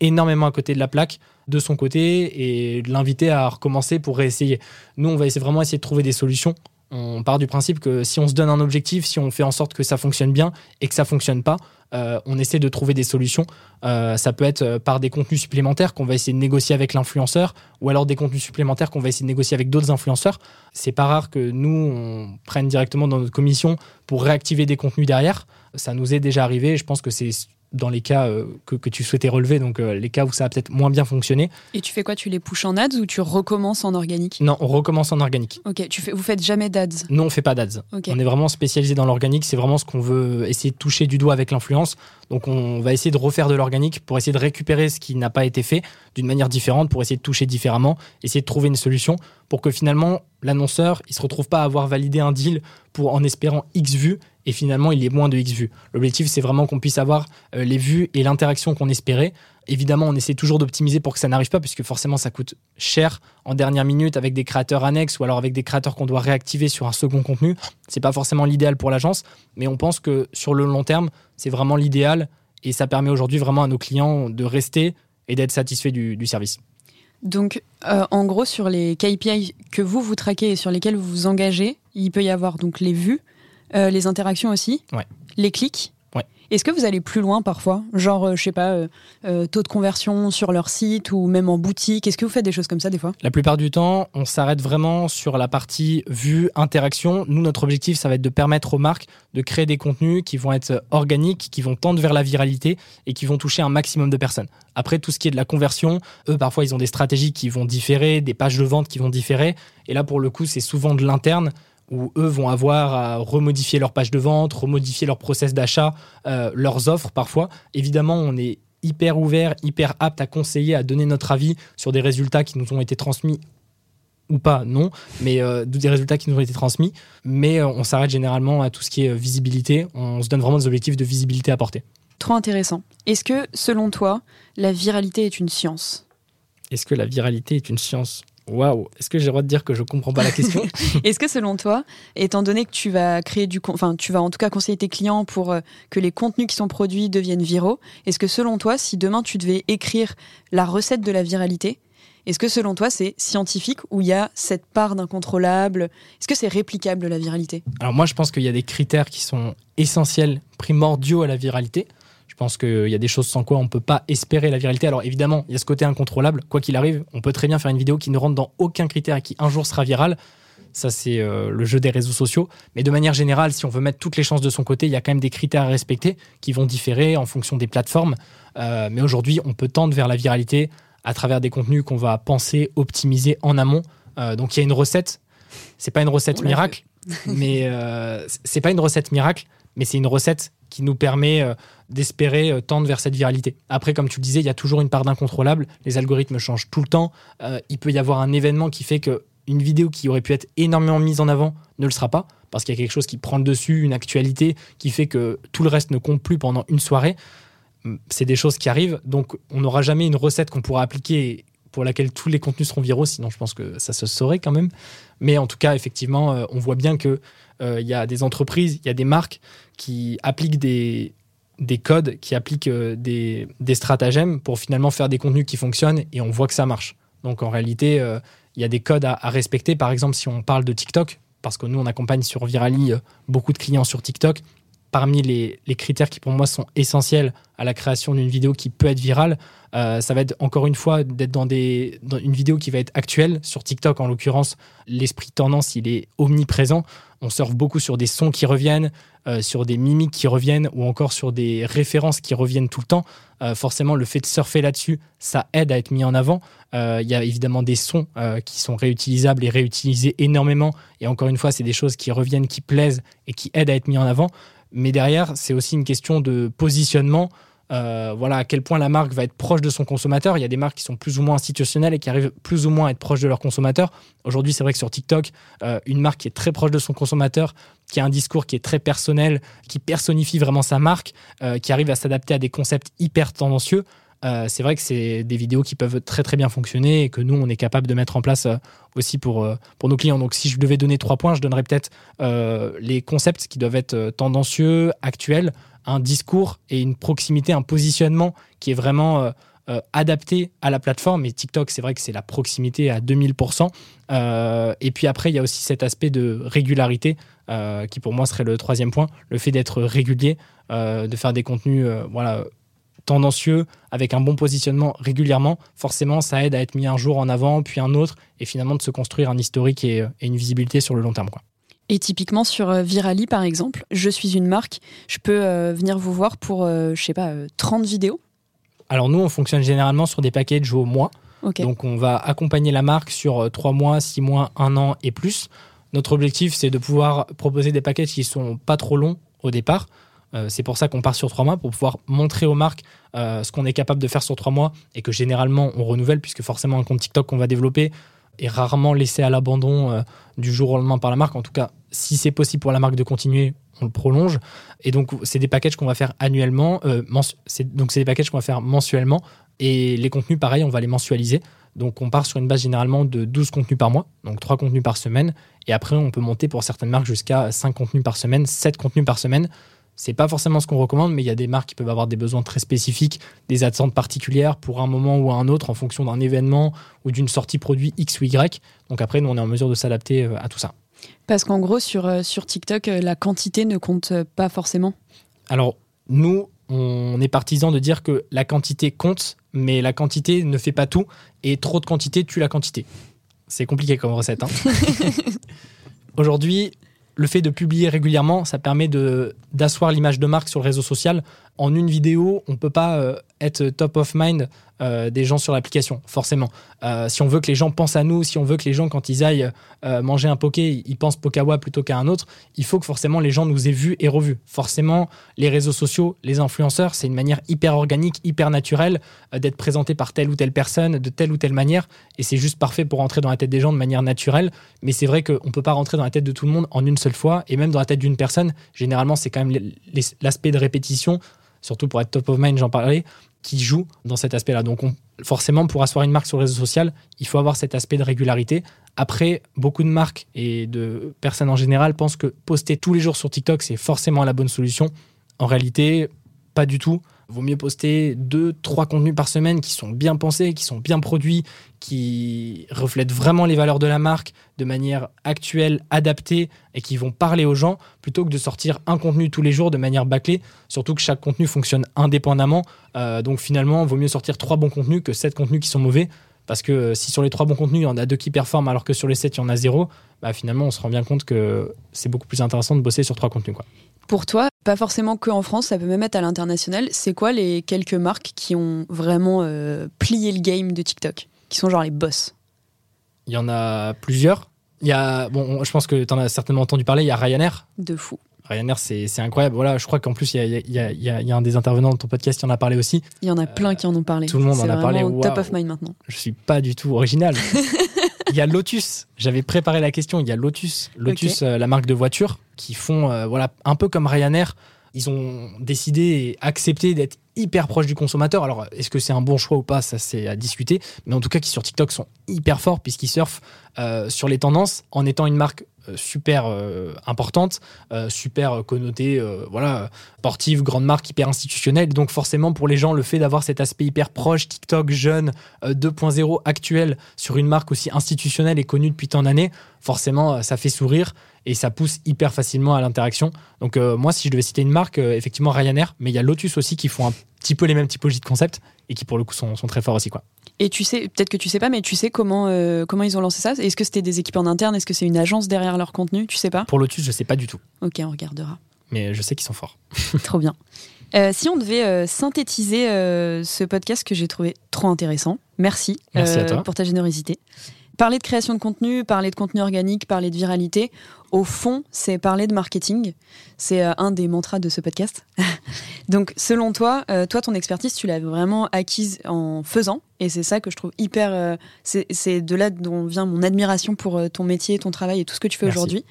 énormément à côté de la plaque de son côté et l'inviter à recommencer pour réessayer. Nous, on va essayer vraiment essayer de trouver des solutions. On part du principe que si on se donne un objectif, si on fait en sorte que ça fonctionne bien et que ça fonctionne pas, euh, on essaie de trouver des solutions. Euh, ça peut être euh, par des contenus supplémentaires qu'on va essayer de négocier avec l'influenceur, ou alors des contenus supplémentaires qu'on va essayer de négocier avec d'autres influenceurs. C'est pas rare que nous on prenne directement dans notre commission pour réactiver des contenus derrière. Ça nous est déjà arrivé. Je pense que c'est dans les cas euh, que, tu souhaitais relever, donc euh, les cas où ça a peut-être moins bien fonctionné. Et tu fais quoi? Tu les pushes en ads ou tu recommences en organique? Non, on recommence en organique. Ok, tu fais, vous faites jamais d'ads? Non, on fait pas d'ads. On est vraiment spécialisé dans l'organique, c'est vraiment ce qu'on veut essayer de toucher du doigt avec l'influence. Donc on va essayer de refaire de l'organique pour essayer de récupérer ce qui n'a pas été fait d'une manière différente, pour essayer de toucher différemment, essayer de trouver une solution pour que finalement l'annonceur il se retrouve pas à avoir validé un deal pour en espérant X vues et finalement il ait moins de X vues. L'objectif c'est vraiment qu'on puisse avoir euh, les vues et l'interaction qu'on espérait. Évidemment, on essaie toujours d'optimiser pour que ça n'arrive pas, puisque forcément ça coûte cher en dernière minute avec des créateurs annexes ou alors avec des créateurs qu'on doit réactiver sur un second contenu. C'est pas forcément l'idéal pour l'agence, mais on pense que sur le long terme, c'est vraiment l'idéal et ça permet aujourd'hui vraiment à nos clients de rester et d'être satisfaits du, service. Donc, euh, en gros, sur les KPI que vous vous traquez et sur lesquels vous vous engagez, il peut y avoir donc les vues, euh, les interactions aussi, les clics. Est-ce que vous allez plus loin parfois Genre, euh, je sais pas, euh, taux de conversion sur leur site ou même en boutique Est-ce que vous faites des choses comme ça des fois? La plupart du temps, on s'arrête vraiment sur la partie vue, interaction. Nous, notre objectif, ça va être de permettre aux marques de créer des contenus qui vont être organiques, qui vont tendre vers la viralité et qui vont toucher un maximum de personnes. Après, tout ce qui est de la conversion, eux, parfois, ils ont des stratégies qui vont différer, des pages de vente qui vont différer. Et là, pour le coup, c'est souvent de l'interne où eux vont avoir à remodifier leur page de vente, remodifier leur process d'achat, euh, leurs offres parfois. Évidemment, on est hyper ouvert, hyper apte à conseiller, à donner notre avis sur des résultats qui nous ont été transmis ou pas, non, mais euh, des résultats qui nous ont été transmis. Mais euh, on s'arrête généralement à tout ce qui est visibilité. On se donne vraiment des objectifs de visibilité à porter. Trop intéressant. Est-ce que, selon toi, la viralité est une science? Est-ce que la viralité est une science? Waouh, est-ce que j'ai le droit de dire que je comprends pas la question? Est-ce que selon toi, étant donné que tu vas créer du, enfin tu vas en tout cas conseiller tes clients pour euh, que les contenus qui sont produits deviennent viraux, est-ce que selon toi, si demain tu devais écrire la recette de la viralité, est-ce que selon toi c'est scientifique ou il y a cette part d'incontrôlable? Est-ce que c'est réplicable la viralité? Alors moi je pense qu'il y a des critères qui sont essentiels, primordiaux à la viralité. Je pense qu'il y a des choses sans quoi on ne peut pas espérer la viralité. Alors évidemment, il y a ce côté incontrôlable. Quoi qu'il arrive, on peut très bien faire une vidéo qui ne rentre dans aucun critère et qui un jour sera virale. Ça, c'est euh, le jeu des réseaux sociaux. Mais de manière générale, si on veut mettre toutes les chances de son côté, il y a quand même des critères à respecter qui vont différer en fonction des plateformes. Euh, mais aujourd'hui, on peut tendre vers la viralité à travers des contenus qu'on va penser, optimiser en amont. Euh, donc il y a une recette. C'est pas une recette miracle, mais c'est pas une recette miracle, mais c'est une recette qui nous permet euh, d'espérer euh, tendre vers cette viralité. Après, comme tu le disais, il y a toujours une part d'incontrôlable. Les algorithmes changent tout le temps. Euh, il peut y avoir un événement qui fait que une vidéo qui aurait pu être énormément mise en avant ne le sera pas parce qu'il y a quelque chose qui prend le dessus, une actualité qui fait que tout le reste ne compte plus pendant une soirée. Hum, c'est des choses qui arrivent, donc on n'aura jamais une recette qu'on pourra appliquer pour laquelle tous les contenus seront viraux, sinon je pense que ça se saurait quand même. Mais en tout cas, effectivement, on voit bien que euh, y a des entreprises, il y a des marques qui appliquent des, des codes, qui appliquent euh, des, des, stratagèmes pour finalement faire des contenus qui fonctionnent et on voit que ça marche. Donc en réalité, euh, il y a des codes à, respecter. Par exemple, si on parle de TikTok, parce que nous, on accompagne sur Virali beaucoup de clients sur TikTok, parmi les, critères qui pour moi sont essentiels à la création d'une vidéo qui peut être virale, ça va être encore une fois d'être dans, une vidéo qui va être actuelle. Sur TikTok, en l'occurrence, l'esprit tendance, il est omniprésent on surfe beaucoup sur des sons qui reviennent, euh, sur des mimiques qui reviennent ou encore sur des références qui reviennent tout le temps. Euh, forcément, le fait de surfer là-dessus, ça aide à être mis en avant. Euh, il y a évidemment des sons qui sont réutilisables et réutilisés énormément. Et encore une fois, c'est des choses qui reviennent, qui plaisent et qui aident à être mis en avant. Mais derrière, c'est aussi une question de positionnement. Euh, voilà à quel point la marque va être proche de son consommateur. Il y a des marques qui sont plus ou moins institutionnelles et qui arrivent plus ou moins à être proches de leur consommateur. Aujourd'hui, c'est vrai que sur TikTok, euh, une marque qui est très proche de son consommateur, qui a un discours qui est très personnel, qui personnifie vraiment sa marque, euh, qui arrive à s'adapter à des concepts hyper tendancieux, euh, c'est vrai que c'est des vidéos qui peuvent très très bien fonctionner et que nous, on est capable de mettre en place euh, aussi pour, euh, pour nos clients. Donc si je devais donner trois points, je donnerais peut-être les concepts qui doivent être tendancieux, actuels, un discours et une proximité, un positionnement qui est vraiment... adapté à la plateforme. Et TikTok, c'est vrai que c'est la proximité à 2000%. et puis après, il y a aussi cet aspect de régularité qui pour moi serait le troisième point, le fait d'être régulier, de faire des contenus voilà, tendancieux, avec un bon positionnement régulièrement, forcément, ça aide à être mis un jour en avant, puis un autre, et finalement de se construire un historique et, une visibilité sur le long terme. Quoi. Et typiquement sur euh, Virali, par exemple, je suis une marque, je peux euh, venir vous voir pour, euh, je sais pas, 30 vidéos Alors nous, on fonctionne généralement sur des packages au mois. Donc on va accompagner la marque sur 3 mois, 6 mois, 1 an et plus. Notre objectif, c'est de pouvoir proposer des packages qui sont pas trop longs au départ. Euh, c'est pour ça qu'on part sur trois mois, pour pouvoir montrer aux marques euh, ce qu'on est capable de faire sur trois mois et que généralement on renouvelle, puisque forcément un compte TikTok qu'on va développer est rarement laissé à l'abandon euh, du jour au lendemain par la marque. En tout cas, si c'est possible pour la marque de continuer, on le prolonge. Et donc, c'est des packages qu'on va faire annuellement. donc, c'est des packages qu'on va faire mensuellement. Et les contenus, pareil, on va les mensualiser. Donc, on part sur une base généralement de 12 contenus par mois, donc 3 contenus par semaine. Et après, on peut monter pour certaines marques jusqu'à 5 contenus par semaine, 7 contenus par semaine. C'est pas forcément ce qu'on recommande, mais il y a des marques qui peuvent avoir des besoins très spécifiques, des attentes particulières pour un moment ou un autre en fonction d'un événement ou d'une sortie produit X ou Y. Donc après, nous, on est en mesure de s'adapter euh, à tout ça. Parce qu'en gros, sur, euh, sur TikTok, euh, la quantité ne compte pas forcément Alors, nous, on est partisans de dire que la quantité compte, mais la quantité ne fait pas tout, et trop de quantité tue la quantité. C'est compliqué comme recette. Hein. Aujourd'hui, le fait de publier régulièrement, ça permet d'asseoir l'image de marque sur le réseau social. En une vidéo, on ne peut pas euh, être top of mind euh, des gens sur l'application, forcément. Euh, si on veut que les gens pensent à nous, si on veut que les gens, quand ils aillent manger un poké, ils pensent Pokawa plutôt qu'à un autre, il faut que forcément les gens nous aient vus et revus. Forcément, les réseaux sociaux, les influenceurs, c'est une manière hyper organique, hyper naturelle d'être présenté par telle ou telle personne, de telle ou telle manière, et c'est juste parfait pour rentrer dans la tête des gens de manière naturelle. Mais c'est vrai qu'on ne peut pas rentrer dans la tête de tout le monde en une seule fois, et même dans la tête d'une personne, généralement, c'est quand même l'aspect de répétition surtout pour être top of mind, j'en parlais, qui joue dans cet aspect-là. Donc forcément, pour asseoir une marque sur le réseau social, il faut avoir cet aspect de régularité. Après, beaucoup de marques et de personnes en général pensent que poster tous les jours sur TikTok, c'est forcément la bonne solution. En réalité, pas du tout vaut mieux poster deux, trois contenus par semaine qui sont bien pensés, qui sont bien produits, qui reflètent vraiment les valeurs de la marque de manière actuelle, adaptée et qui vont parler aux gens, plutôt que de sortir un contenu tous les jours de manière bâclée, surtout que chaque contenu fonctionne indépendamment. Euh, donc finalement, vaut mieux sortir trois bons contenus que sept contenus qui sont mauvais. Parce que si sur les trois bons contenus, il y en a deux qui performent alors que sur les sept, il y en a zéro, bah finalement, on se rend bien compte que c'est beaucoup plus intéressant de bosser sur trois contenus. Quoi. Pour toi, pas forcément que en France, ça peut même être à l'international. C'est quoi les quelques marques qui ont vraiment euh, plié le game de TikTok? Qui sont genre les boss? Il y en a plusieurs. Il y a, bon, je pense que tu en as certainement entendu parler, il y a Ryanair. De fou. Ryanair, c'est incroyable. Voilà, je crois qu'en plus, il y, a, un des intervenants de ton podcast qui en a parlé aussi. Il y en a plein qui en ont parlé. Tout le monde en a parlé. Top of mind maintenant. Je suis pas du tout original. il y a Lotus. J'avais préparé la question. Il y a Lotus. Lotus, euh, la marque de voiture, qui font, euh, voilà, un peu comme Ryanair. Ils ont décidé et accepté d'être hyper proches du consommateur. Alors, est-ce que c'est un bon choix ou pas? Ça, c'est à discuter. Mais en tout cas, qui sur TikTok sont hyper forts puisqu'ils surfent euh, sur les tendances en étant une marque euh, super euh, importante, super connotée, voilà, sportive, grande marque, hyper institutionnelle. Donc forcément, pour les gens, le fait d'avoir cet aspect hyper proche, TikTok, jeune, 2.0 actuel, sur une marque aussi institutionnelle et connue depuis tant d'années, forcément, ça fait sourire et ça pousse hyper facilement à l'interaction. Donc moi, si je devais citer une marque, effectivement Ryanair, mais il y a Lotus aussi qui font un petit peu les mêmes typologies de concepts et qui pour le coup sont très forts aussi. quoi. Et tu sais, peut-être que tu sais pas, mais tu sais comment, euh, comment ils ont lancé ça? Est-ce que c'était des équipes en interne? Est-ce que c'est une agence derrière leur contenu? Tu sais pas? Pour Lotus, je sais pas du tout. Ok, on regardera. Mais je sais qu'ils sont forts. trop bien. Euh, si on devait euh, synthétiser ce podcast que j'ai trouvé trop intéressant, merci, merci à toi. pour ta générosité. Parler de création de contenu, parler de contenu organique, parler de viralité, au fond, c'est parler de marketing. C'est euh, un des mantras de ce podcast. Donc, selon toi, euh, toi, ton expertise, tu l'as vraiment acquise en faisant. Et c'est ça que je trouve hyper. Euh, c'est de là dont vient mon admiration pour ton métier, ton travail et tout ce que tu fais aujourd'hui.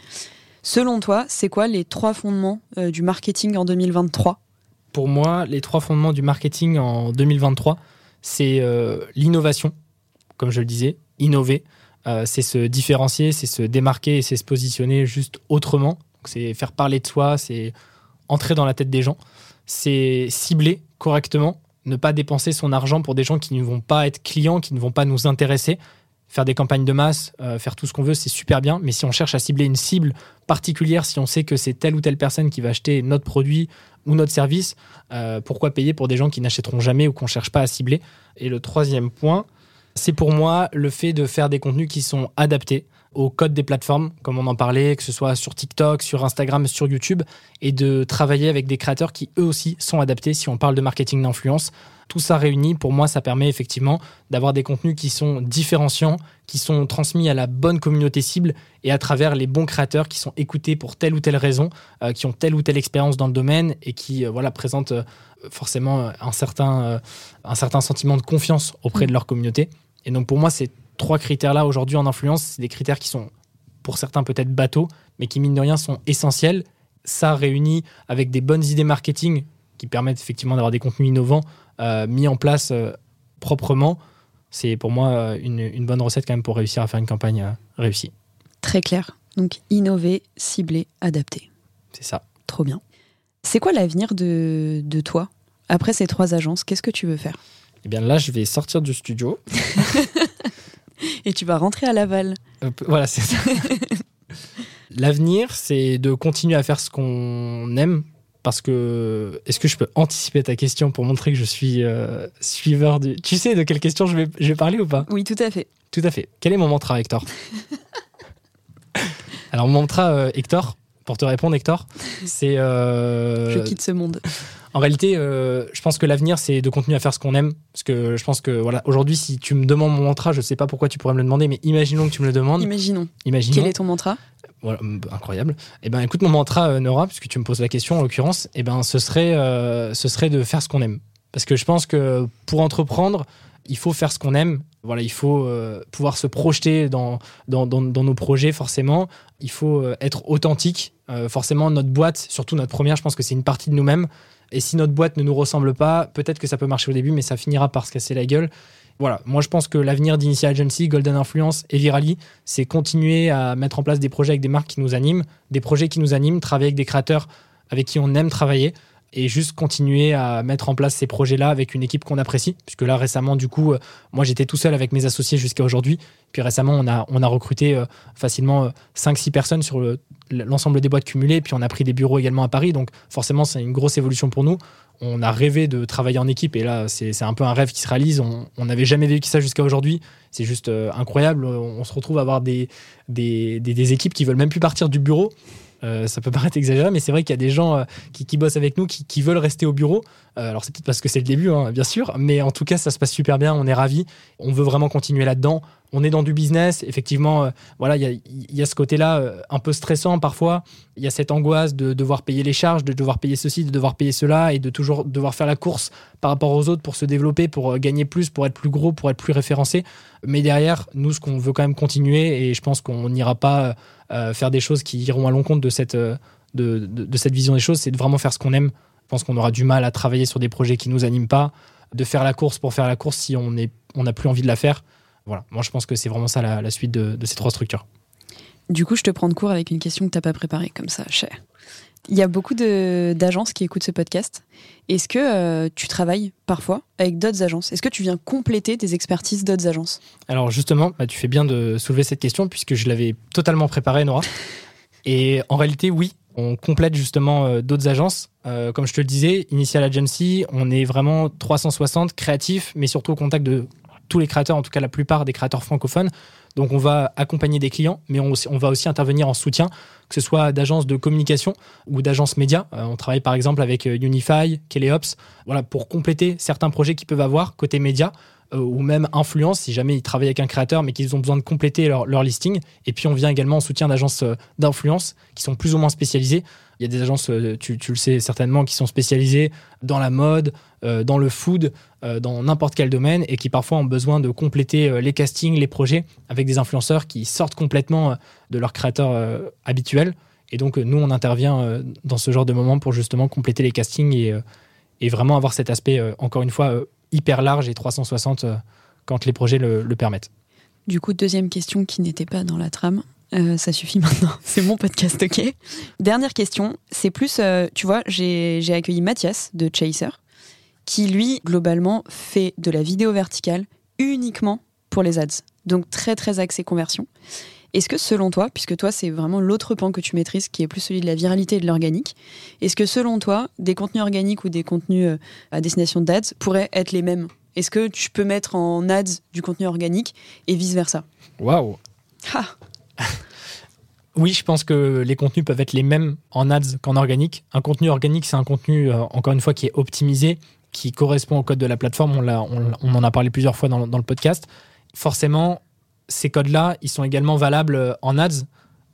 Selon toi, c'est quoi les trois fondements du marketing en 2023 Pour moi, les trois fondements du marketing en 2023, c'est l'innovation, comme je le disais, innover. C'est se différencier, c'est se démarquer et c'est se positionner juste autrement. C'est faire parler de soi, c'est entrer dans la tête des gens, c'est cibler correctement, ne pas dépenser son argent pour des gens qui ne vont pas être clients, qui ne vont pas nous intéresser. Faire des campagnes de masse, euh, faire tout ce qu'on veut, c'est super bien. Mais si on cherche à cibler une cible particulière, si on sait que c'est telle ou telle personne qui va acheter notre produit ou notre service, euh, pourquoi payer pour des gens qui n'achèteront jamais ou qu'on ne cherche pas à cibler? Et le troisième point, c'est pour moi le fait de faire des contenus qui sont adaptés au code des plateformes, comme on en parlait, que ce soit sur TikTok, sur Instagram, sur YouTube, et de travailler avec des créateurs qui eux aussi sont adaptés si on parle de marketing d'influence. Tout ça réuni, pour moi, ça permet effectivement d'avoir des contenus qui sont différenciants, qui sont transmis à la bonne communauté cible et à travers les bons créateurs qui sont écoutés pour telle ou telle raison, euh, qui ont telle ou telle expérience dans le domaine et qui euh, voilà, présentent euh, forcément un certain, un certain sentiment de confiance auprès de leur communauté. Et donc pour moi, c'est trois critères-là aujourd'hui en influence, c'est des critères qui sont pour certains peut-être bateaux, mais qui mine de rien sont essentiels. Ça réuni avec des bonnes idées marketing qui permettent effectivement d'avoir des contenus innovants euh, mis en place euh, proprement, c'est pour moi euh, une, bonne recette quand même pour réussir à faire une campagne réussie. Très clair. Donc innover, cibler, adapter. C'est ça. Trop bien. C'est quoi l'avenir de, de toi après ces trois agences? Qu'est-ce que tu veux faire? Eh bien là, je vais sortir du studio. Et tu vas rentrer à Laval. voilà, c'est ça. L'avenir, c'est de continuer à faire ce qu'on aime. Parce que, est-ce que je peux anticiper ta question pour montrer que je suis euh, suiveur du. Tu sais de quelle question je vais, je vais parler ou pas? Oui, tout à fait. Tout à fait. Quel est mon mantra, Hector? Alors, mon mantra, euh, Hector, pour te répondre, Hector, c'est. Euh, je quitte ce monde. En réalité, euh, je pense que l'avenir, c'est de continuer à faire ce qu'on aime. Parce que je pense que, voilà, aujourd'hui, si tu me demandes mon mantra, je sais pas pourquoi tu pourrais me le demander, mais imaginons que tu me le demandes. Imaginons. Imaginons. Quel est ton mantra? Voilà, incroyable. Eh ben, écoute, mon mantra, euh, Nora, puisque tu me poses la question en l'occurrence, eh ben, ce serait, euh, ce serait de faire ce qu'on aime. Parce que je pense que pour entreprendre, il faut faire ce qu'on aime. Voilà, il faut pouvoir se projeter dans dans, dans, nos projets, forcément. Il faut être authentique. forcément, notre boîte, surtout notre première, je pense que c'est une partie de nous-mêmes. Et si notre boîte ne nous ressemble pas, peut-être que ça peut marcher au début, mais ça finira par se casser la gueule. Voilà, moi je pense que l'avenir d'Initial Agency, Golden Influence et Virali, c'est continuer à mettre en place des projets avec des marques qui nous animent, des projets qui nous animent, travailler avec des créateurs avec qui on aime travailler et juste continuer à mettre en place ces projets-là avec une équipe qu'on apprécie. Puisque là, récemment, du coup, euh, moi j'étais tout seul avec mes associés jusqu'à aujourd'hui. Puis récemment, on a, on a recruté euh, facilement 5-6 euh, personnes sur l'ensemble des boîtes cumulées. Puis on a pris des bureaux également à Paris. Donc forcément, c'est une grosse évolution pour nous. On a rêvé de travailler en équipe et là, c'est un peu un rêve qui se réalise. On n'avait jamais vécu ça jusqu'à aujourd'hui. C'est juste incroyable. On, se retrouve à avoir des, des, des, des équipes qui veulent même plus partir du bureau euh, ça peut paraître exagéré, mais c'est vrai qu'il y a des gens euh, qui, bossent avec nous qui, veulent rester au bureau. Euh, alors c'est peut-être parce que c'est le début, hein, bien sûr, mais en tout cas ça se passe super bien, on est ravis, on veut vraiment continuer là-dedans. On est dans du business, effectivement, voilà, il y, a, ce côté-là un peu stressant parfois. Il y a cette angoisse de devoir payer les charges, de devoir payer ceci, de devoir payer cela, et de toujours devoir faire la course par rapport aux autres pour se développer, pour gagner plus, pour être plus gros, pour être plus référencé. Mais derrière, nous, ce qu'on veut quand même continuer, et je pense qu'on n'ira pas euh, faire des choses qui iront à l'encontre de cette, euh, de, de, cette vision des choses, c'est de vraiment faire ce qu'on aime. Je pense qu'on aura du mal à travailler sur des projets qui ne nous animent pas, de faire la course pour faire la course si on n'a on plus envie de la faire. Voilà, moi je pense que c'est vraiment ça la, la suite de, de, ces trois structures. Du coup, je te prends de court avec une question que tu n'as pas préparée comme ça, cher. Il y a beaucoup d'agences qui écoutent ce podcast. Est-ce que euh, tu travailles parfois avec d'autres agences? Est-ce que tu viens compléter des expertises d'autres agences? Alors justement, bah, tu fais bien de soulever cette question puisque je l'avais totalement préparée, Nora. Et en réalité, oui, on complète justement euh, d'autres agences. Euh, comme je te le disais, Initial Agency, on est vraiment 360 créatifs, mais surtout au contact de tous les créateurs, en tout cas la plupart des créateurs francophones. Donc on va accompagner des clients, mais on, va aussi intervenir en soutien, que ce soit d'agences de communication ou d'agences médias. Euh, on travaille par exemple avec euh, Unify, Keleops, voilà, pour compléter certains projets qu'ils peuvent avoir côté médias euh, ou même influence si jamais ils travaillent avec un créateur mais qu'ils ont besoin de compléter leur, listing. Et puis on vient également en soutien d'agences d'influence qui sont plus ou moins spécialisées il y a des agences, tu, le sais certainement, qui sont spécialisées dans la mode, dans le food, dans n'importe quel domaine et qui parfois ont besoin de compléter les castings, les projets avec des influenceurs qui sortent complètement de leur créateur habituel. Et donc, nous, on intervient dans ce genre de moment pour justement compléter les castings et, et vraiment avoir cet aspect, encore une fois, hyper large et 360 quand les projets le, permettent. Du coup, deuxième question qui n'était pas dans la trame. ça suffit maintenant, c'est mon podcast, ok? Dernière question, c'est plus, tu vois, j'ai accueilli Mathias de Chaser, qui lui, globalement, fait de la vidéo verticale uniquement pour les ads. Donc très très axé conversion. Est-ce que selon toi, puisque toi c'est vraiment l'autre pan que tu maîtrises, qui est plus celui de la viralité et de l'organique, est-ce que selon toi, des contenus organiques ou des contenus euh, à destination d'ads pourraient être les mêmes? Est-ce que tu peux mettre en ads du contenu organique et vice-versa? Waouh Oui, je pense que les contenus peuvent être les mêmes en ads qu'en organique. Un contenu organique, c'est un contenu, euh, encore une fois, qui est optimisé, qui correspond au code de la plateforme. On, on, en a parlé plusieurs fois dans, le podcast. Forcément, ces codes-là, ils sont également valables euh, en ads.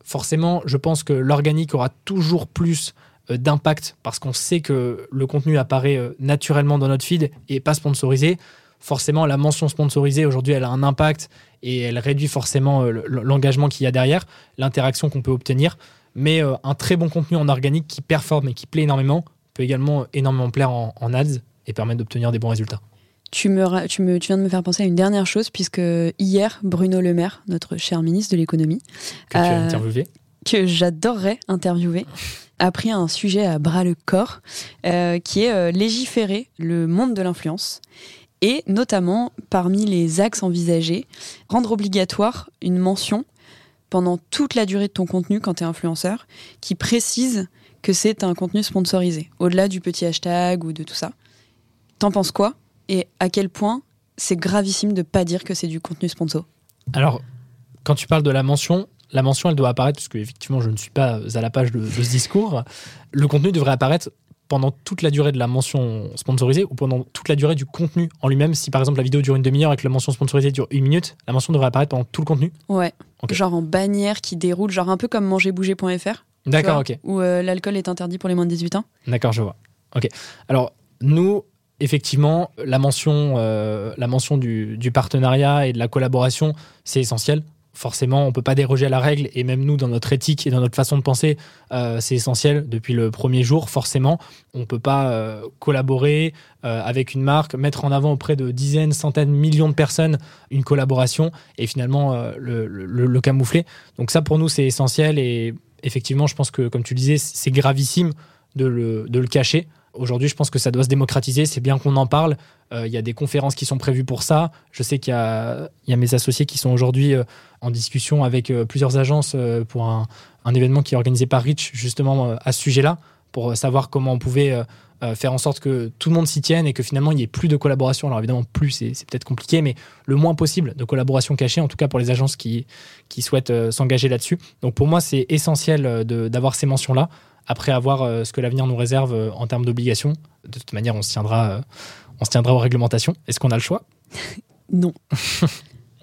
Forcément, je pense que l'organique aura toujours plus euh, d'impact parce qu'on sait que le contenu apparaît euh, naturellement dans notre feed et pas sponsorisé. Forcément, la mention sponsorisée, aujourd'hui, elle a un impact et elle réduit forcément l'engagement qu'il y a derrière, l'interaction qu'on peut obtenir. Mais un très bon contenu en organique qui performe et qui plaît énormément peut également énormément plaire en ads et permettre d'obtenir des bons résultats. Tu, me, tu, me, tu viens de me faire penser à une dernière chose, puisque hier, Bruno Le Maire, notre cher ministre de l'économie, que tu as interviewé, que j'adorerais interviewer, a pris un sujet à bras le corps, euh, qui est euh, légiférer le monde de l'influence. Et notamment, parmi les axes envisagés, rendre obligatoire une mention pendant toute la durée de ton contenu quand tu es influenceur, qui précise que c'est un contenu sponsorisé, au-delà du petit hashtag ou de tout ça. T'en penses quoi? Et à quel point c'est gravissime de pas dire que c'est du contenu sponsor? Alors, quand tu parles de la mention, la mention, elle doit apparaître, parce que effectivement, je ne suis pas à la page de, ce discours. Le contenu devrait apparaître pendant toute la durée de la mention sponsorisée ou pendant toute la durée du contenu en lui-même. Si par exemple la vidéo dure une demi-heure et que la mention sponsorisée dure une minute, la mention devrait apparaître pendant tout le contenu Ouais. Genre en bannière qui déroule, genre un peu comme mangerbouger.fr. D'accord, ok. Où euh, l'alcool est interdit pour les moins de 18 ans. D'accord, je vois. Ok. Alors, nous, effectivement, la mention, euh, la mention du, partenariat et de la collaboration, c'est essentiel. Forcément, on ne peut pas déroger à la règle, et même nous, dans notre éthique et dans notre façon de penser, euh, c'est essentiel depuis le premier jour. Forcément, on ne peut pas euh, collaborer avec une marque, mettre en avant auprès de dizaines, centaines, millions de personnes une collaboration et finalement le, camoufler. Donc ça, pour nous, c'est essentiel, et effectivement, je pense que, comme tu le disais, c'est gravissime de le cacher. Aujourd'hui, je pense que ça doit se démocratiser. C'est bien qu'on en parle. Euh, il y a des conférences qui sont prévues pour ça. Je sais qu'il y, a mes associés qui sont aujourd'hui euh, en discussion avec euh, plusieurs agences pour un, événement qui est organisé par Rich, justement à ce sujet-là, pour savoir comment on pouvait faire en sorte que tout le monde s'y tienne et que finalement il n'y ait plus de collaboration. Alors évidemment, plus c'est peut-être compliqué, mais le moins possible de collaboration cachée, en tout cas pour les agences qui, qui souhaitent s'engager là-dessus. Donc pour moi, c'est essentiel d'avoir ces mentions-là après avoir euh, ce que l'avenir nous réserve euh, en termes d'obligations. De toute manière, on se tiendra, euh, on se tiendra aux réglementations. Est-ce qu'on a le choix? Non.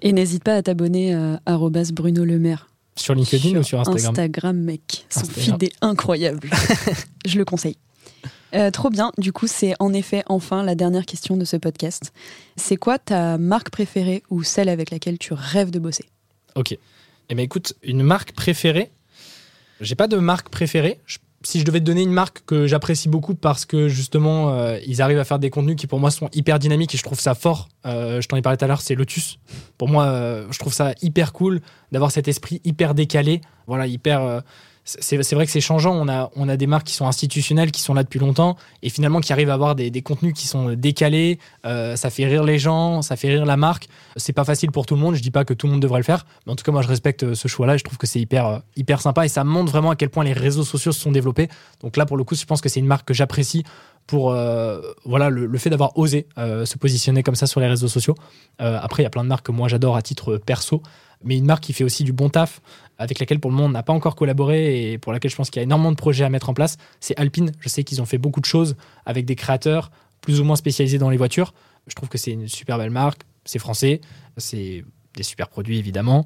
Et n'hésite pas à t'abonner à Bruno Le Maire. Sur LinkedIn ou sur Instagram? Instagram, mec. Son feed est incroyable. Je le conseille. trop bien. Du coup, c'est en effet enfin la dernière question de ce podcast. C'est quoi ta marque préférée ou celle avec laquelle tu rêves de bosser? Ok. Eh bien, écoute, une marque préférée? J'ai pas de marque préférée. Je si je devais te donner une marque que j'apprécie beaucoup parce que justement euh, ils arrivent à faire des contenus qui pour moi sont hyper dynamiques et je trouve ça fort, euh, je t'en ai parlé tout à l'heure, c'est Lotus. Pour moi, euh, je trouve ça hyper cool d'avoir cet esprit hyper décalé, voilà, hyper c'est vrai que c'est changeant. On a, des marques qui sont institutionnelles, qui sont là depuis longtemps, et finalement qui arrivent à avoir des, contenus qui sont décalés. Euh, ça fait rire les gens, ça fait rire la marque. C'est pas facile pour tout le monde. Je dis pas que tout le monde devrait le faire, mais en tout cas, moi, je respecte euh, ce choix-là. Je trouve que c'est hyper, euh, hyper sympa et ça montre vraiment à quel point les réseaux sociaux se sont développés. Donc là, pour le coup, je pense que c'est une marque que j'apprécie pour voilà le, fait d'avoir osé se positionner comme ça sur les réseaux sociaux. après, il y a plein de marques que moi j'adore à titre perso, mais une marque qui fait aussi du bon taf, avec laquelle pour le moment on n'a pas encore collaboré et pour laquelle je pense qu'il y a énormément de projets à mettre en place, c'est Alpine. Je sais qu'ils ont fait beaucoup de choses avec des créateurs plus ou moins spécialisés dans les voitures. Je trouve que c'est une super belle marque, c'est français, c'est des super produits évidemment.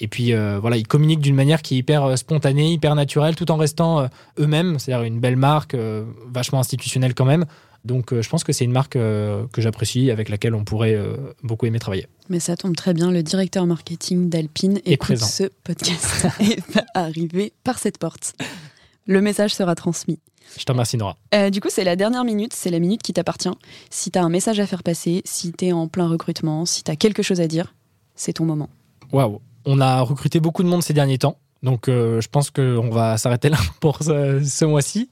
Et puis euh, voilà, ils communiquent d'une manière qui est hyper euh, spontanée, hyper naturelle, tout en restant euh, eux-mêmes, c'est-à-dire une belle marque, vachement institutionnelle quand même. Donc euh, je pense que c'est une marque euh, que j'apprécie, avec laquelle on pourrait euh, beaucoup aimer travailler. Mais ça tombe très bien, le directeur marketing d'Alpine est présent. ce podcast et va arriver par cette porte. Le message sera transmis. Je te remercie, Nora. Du coup, c'est la dernière minute, c'est la minute qui t'appartient. Si tu as un message à faire passer, si tu es en plein recrutement, si tu as quelque chose à dire, c'est ton moment. Waouh. On a recruté beaucoup de monde ces derniers temps. Donc, je pense qu'on va s'arrêter là pour ce, ce mois-ci.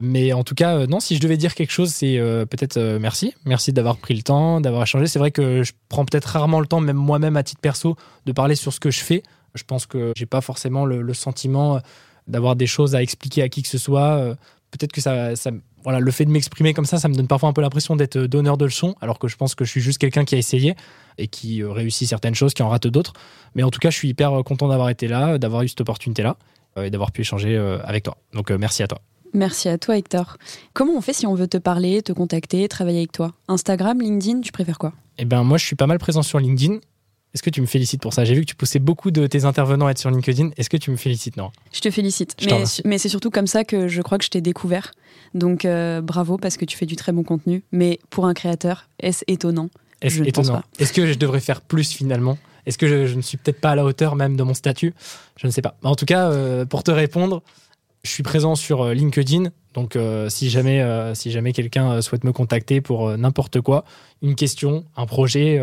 Mais en tout cas, euh, non, si je devais dire quelque chose, c'est euh, peut-être euh, merci. Merci d'avoir pris le temps, d'avoir échangé. C'est vrai que je prends peut-être rarement le temps, même moi-même à titre perso, de parler sur ce que je fais. Je pense que j'ai pas forcément le, sentiment d'avoir des choses à expliquer à qui que ce soit. Peut-être que ça, ça- voilà, le fait de m'exprimer comme ça, ça me donne parfois un peu l'impression d'être donneur de leçons, alors que je pense que je suis juste quelqu'un qui a essayé et qui réussit certaines choses, qui en rate d'autres. Mais en tout cas, je suis hyper content d'avoir été là, d'avoir eu cette opportunité-là et d'avoir pu échanger avec toi. Donc, merci à toi. Merci à toi, Hector. Comment on fait si on veut te parler, te contacter, travailler avec toi? Instagram, LinkedIn, tu préfères quoi? Eh ben, moi, je suis pas mal présent sur LinkedIn. Est-ce que tu me félicites pour ça? J'ai vu que tu poussais beaucoup de tes intervenants à être sur LinkedIn. Est-ce que tu me félicites, non Je te félicite. Je mais c'est surtout comme ça que je crois que je t'ai découvert. Donc euh, bravo parce que tu fais du très bon contenu. Mais pour un créateur, est-ce étonnant? Est-ce étonnant? Est-ce que je devrais faire plus finalement? Est-ce que je, je ne suis peut-être pas à la hauteur même de mon statut? Je ne sais pas. En tout cas, euh, pour te répondre, je suis présent sur euh, LinkedIn. Donc, euh, si jamais, euh, si jamais quelqu'un souhaite me contacter pour euh, n'importe quoi, une question, un projet,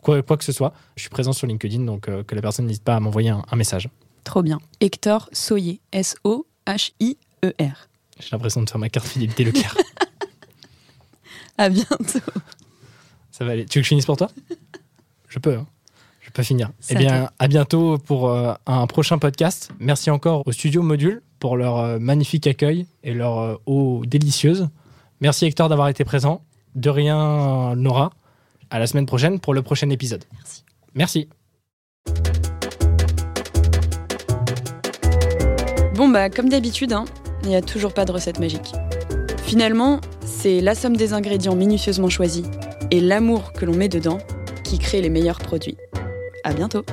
quoi, quoi que ce soit, je suis présent sur LinkedIn. Donc, que la personne n'hésite pas à m'envoyer un, un message. Trop bien. Hector Soyer. S-O-H-I-E-R. J'ai l'impression de faire ma carte fidélité Leclerc. À bientôt. Ça va aller. Tu veux que je finisse pour toi? Je peux. hein. Je peux finir. Eh bien, à bientôt pour un prochain podcast. Merci encore au studio Module pour leur euh, magnifique accueil et leur euh, eau délicieuse. Merci Hector d'avoir été présent. De rien, Nora. À la semaine prochaine pour le prochain épisode. Merci. Merci. Bon bah comme d'habitude, hein, il n'y a toujours pas de recette magique. Finalement, c'est la somme des ingrédients minutieusement choisis et l'amour que l'on met dedans qui crée les meilleurs produits. À bientôt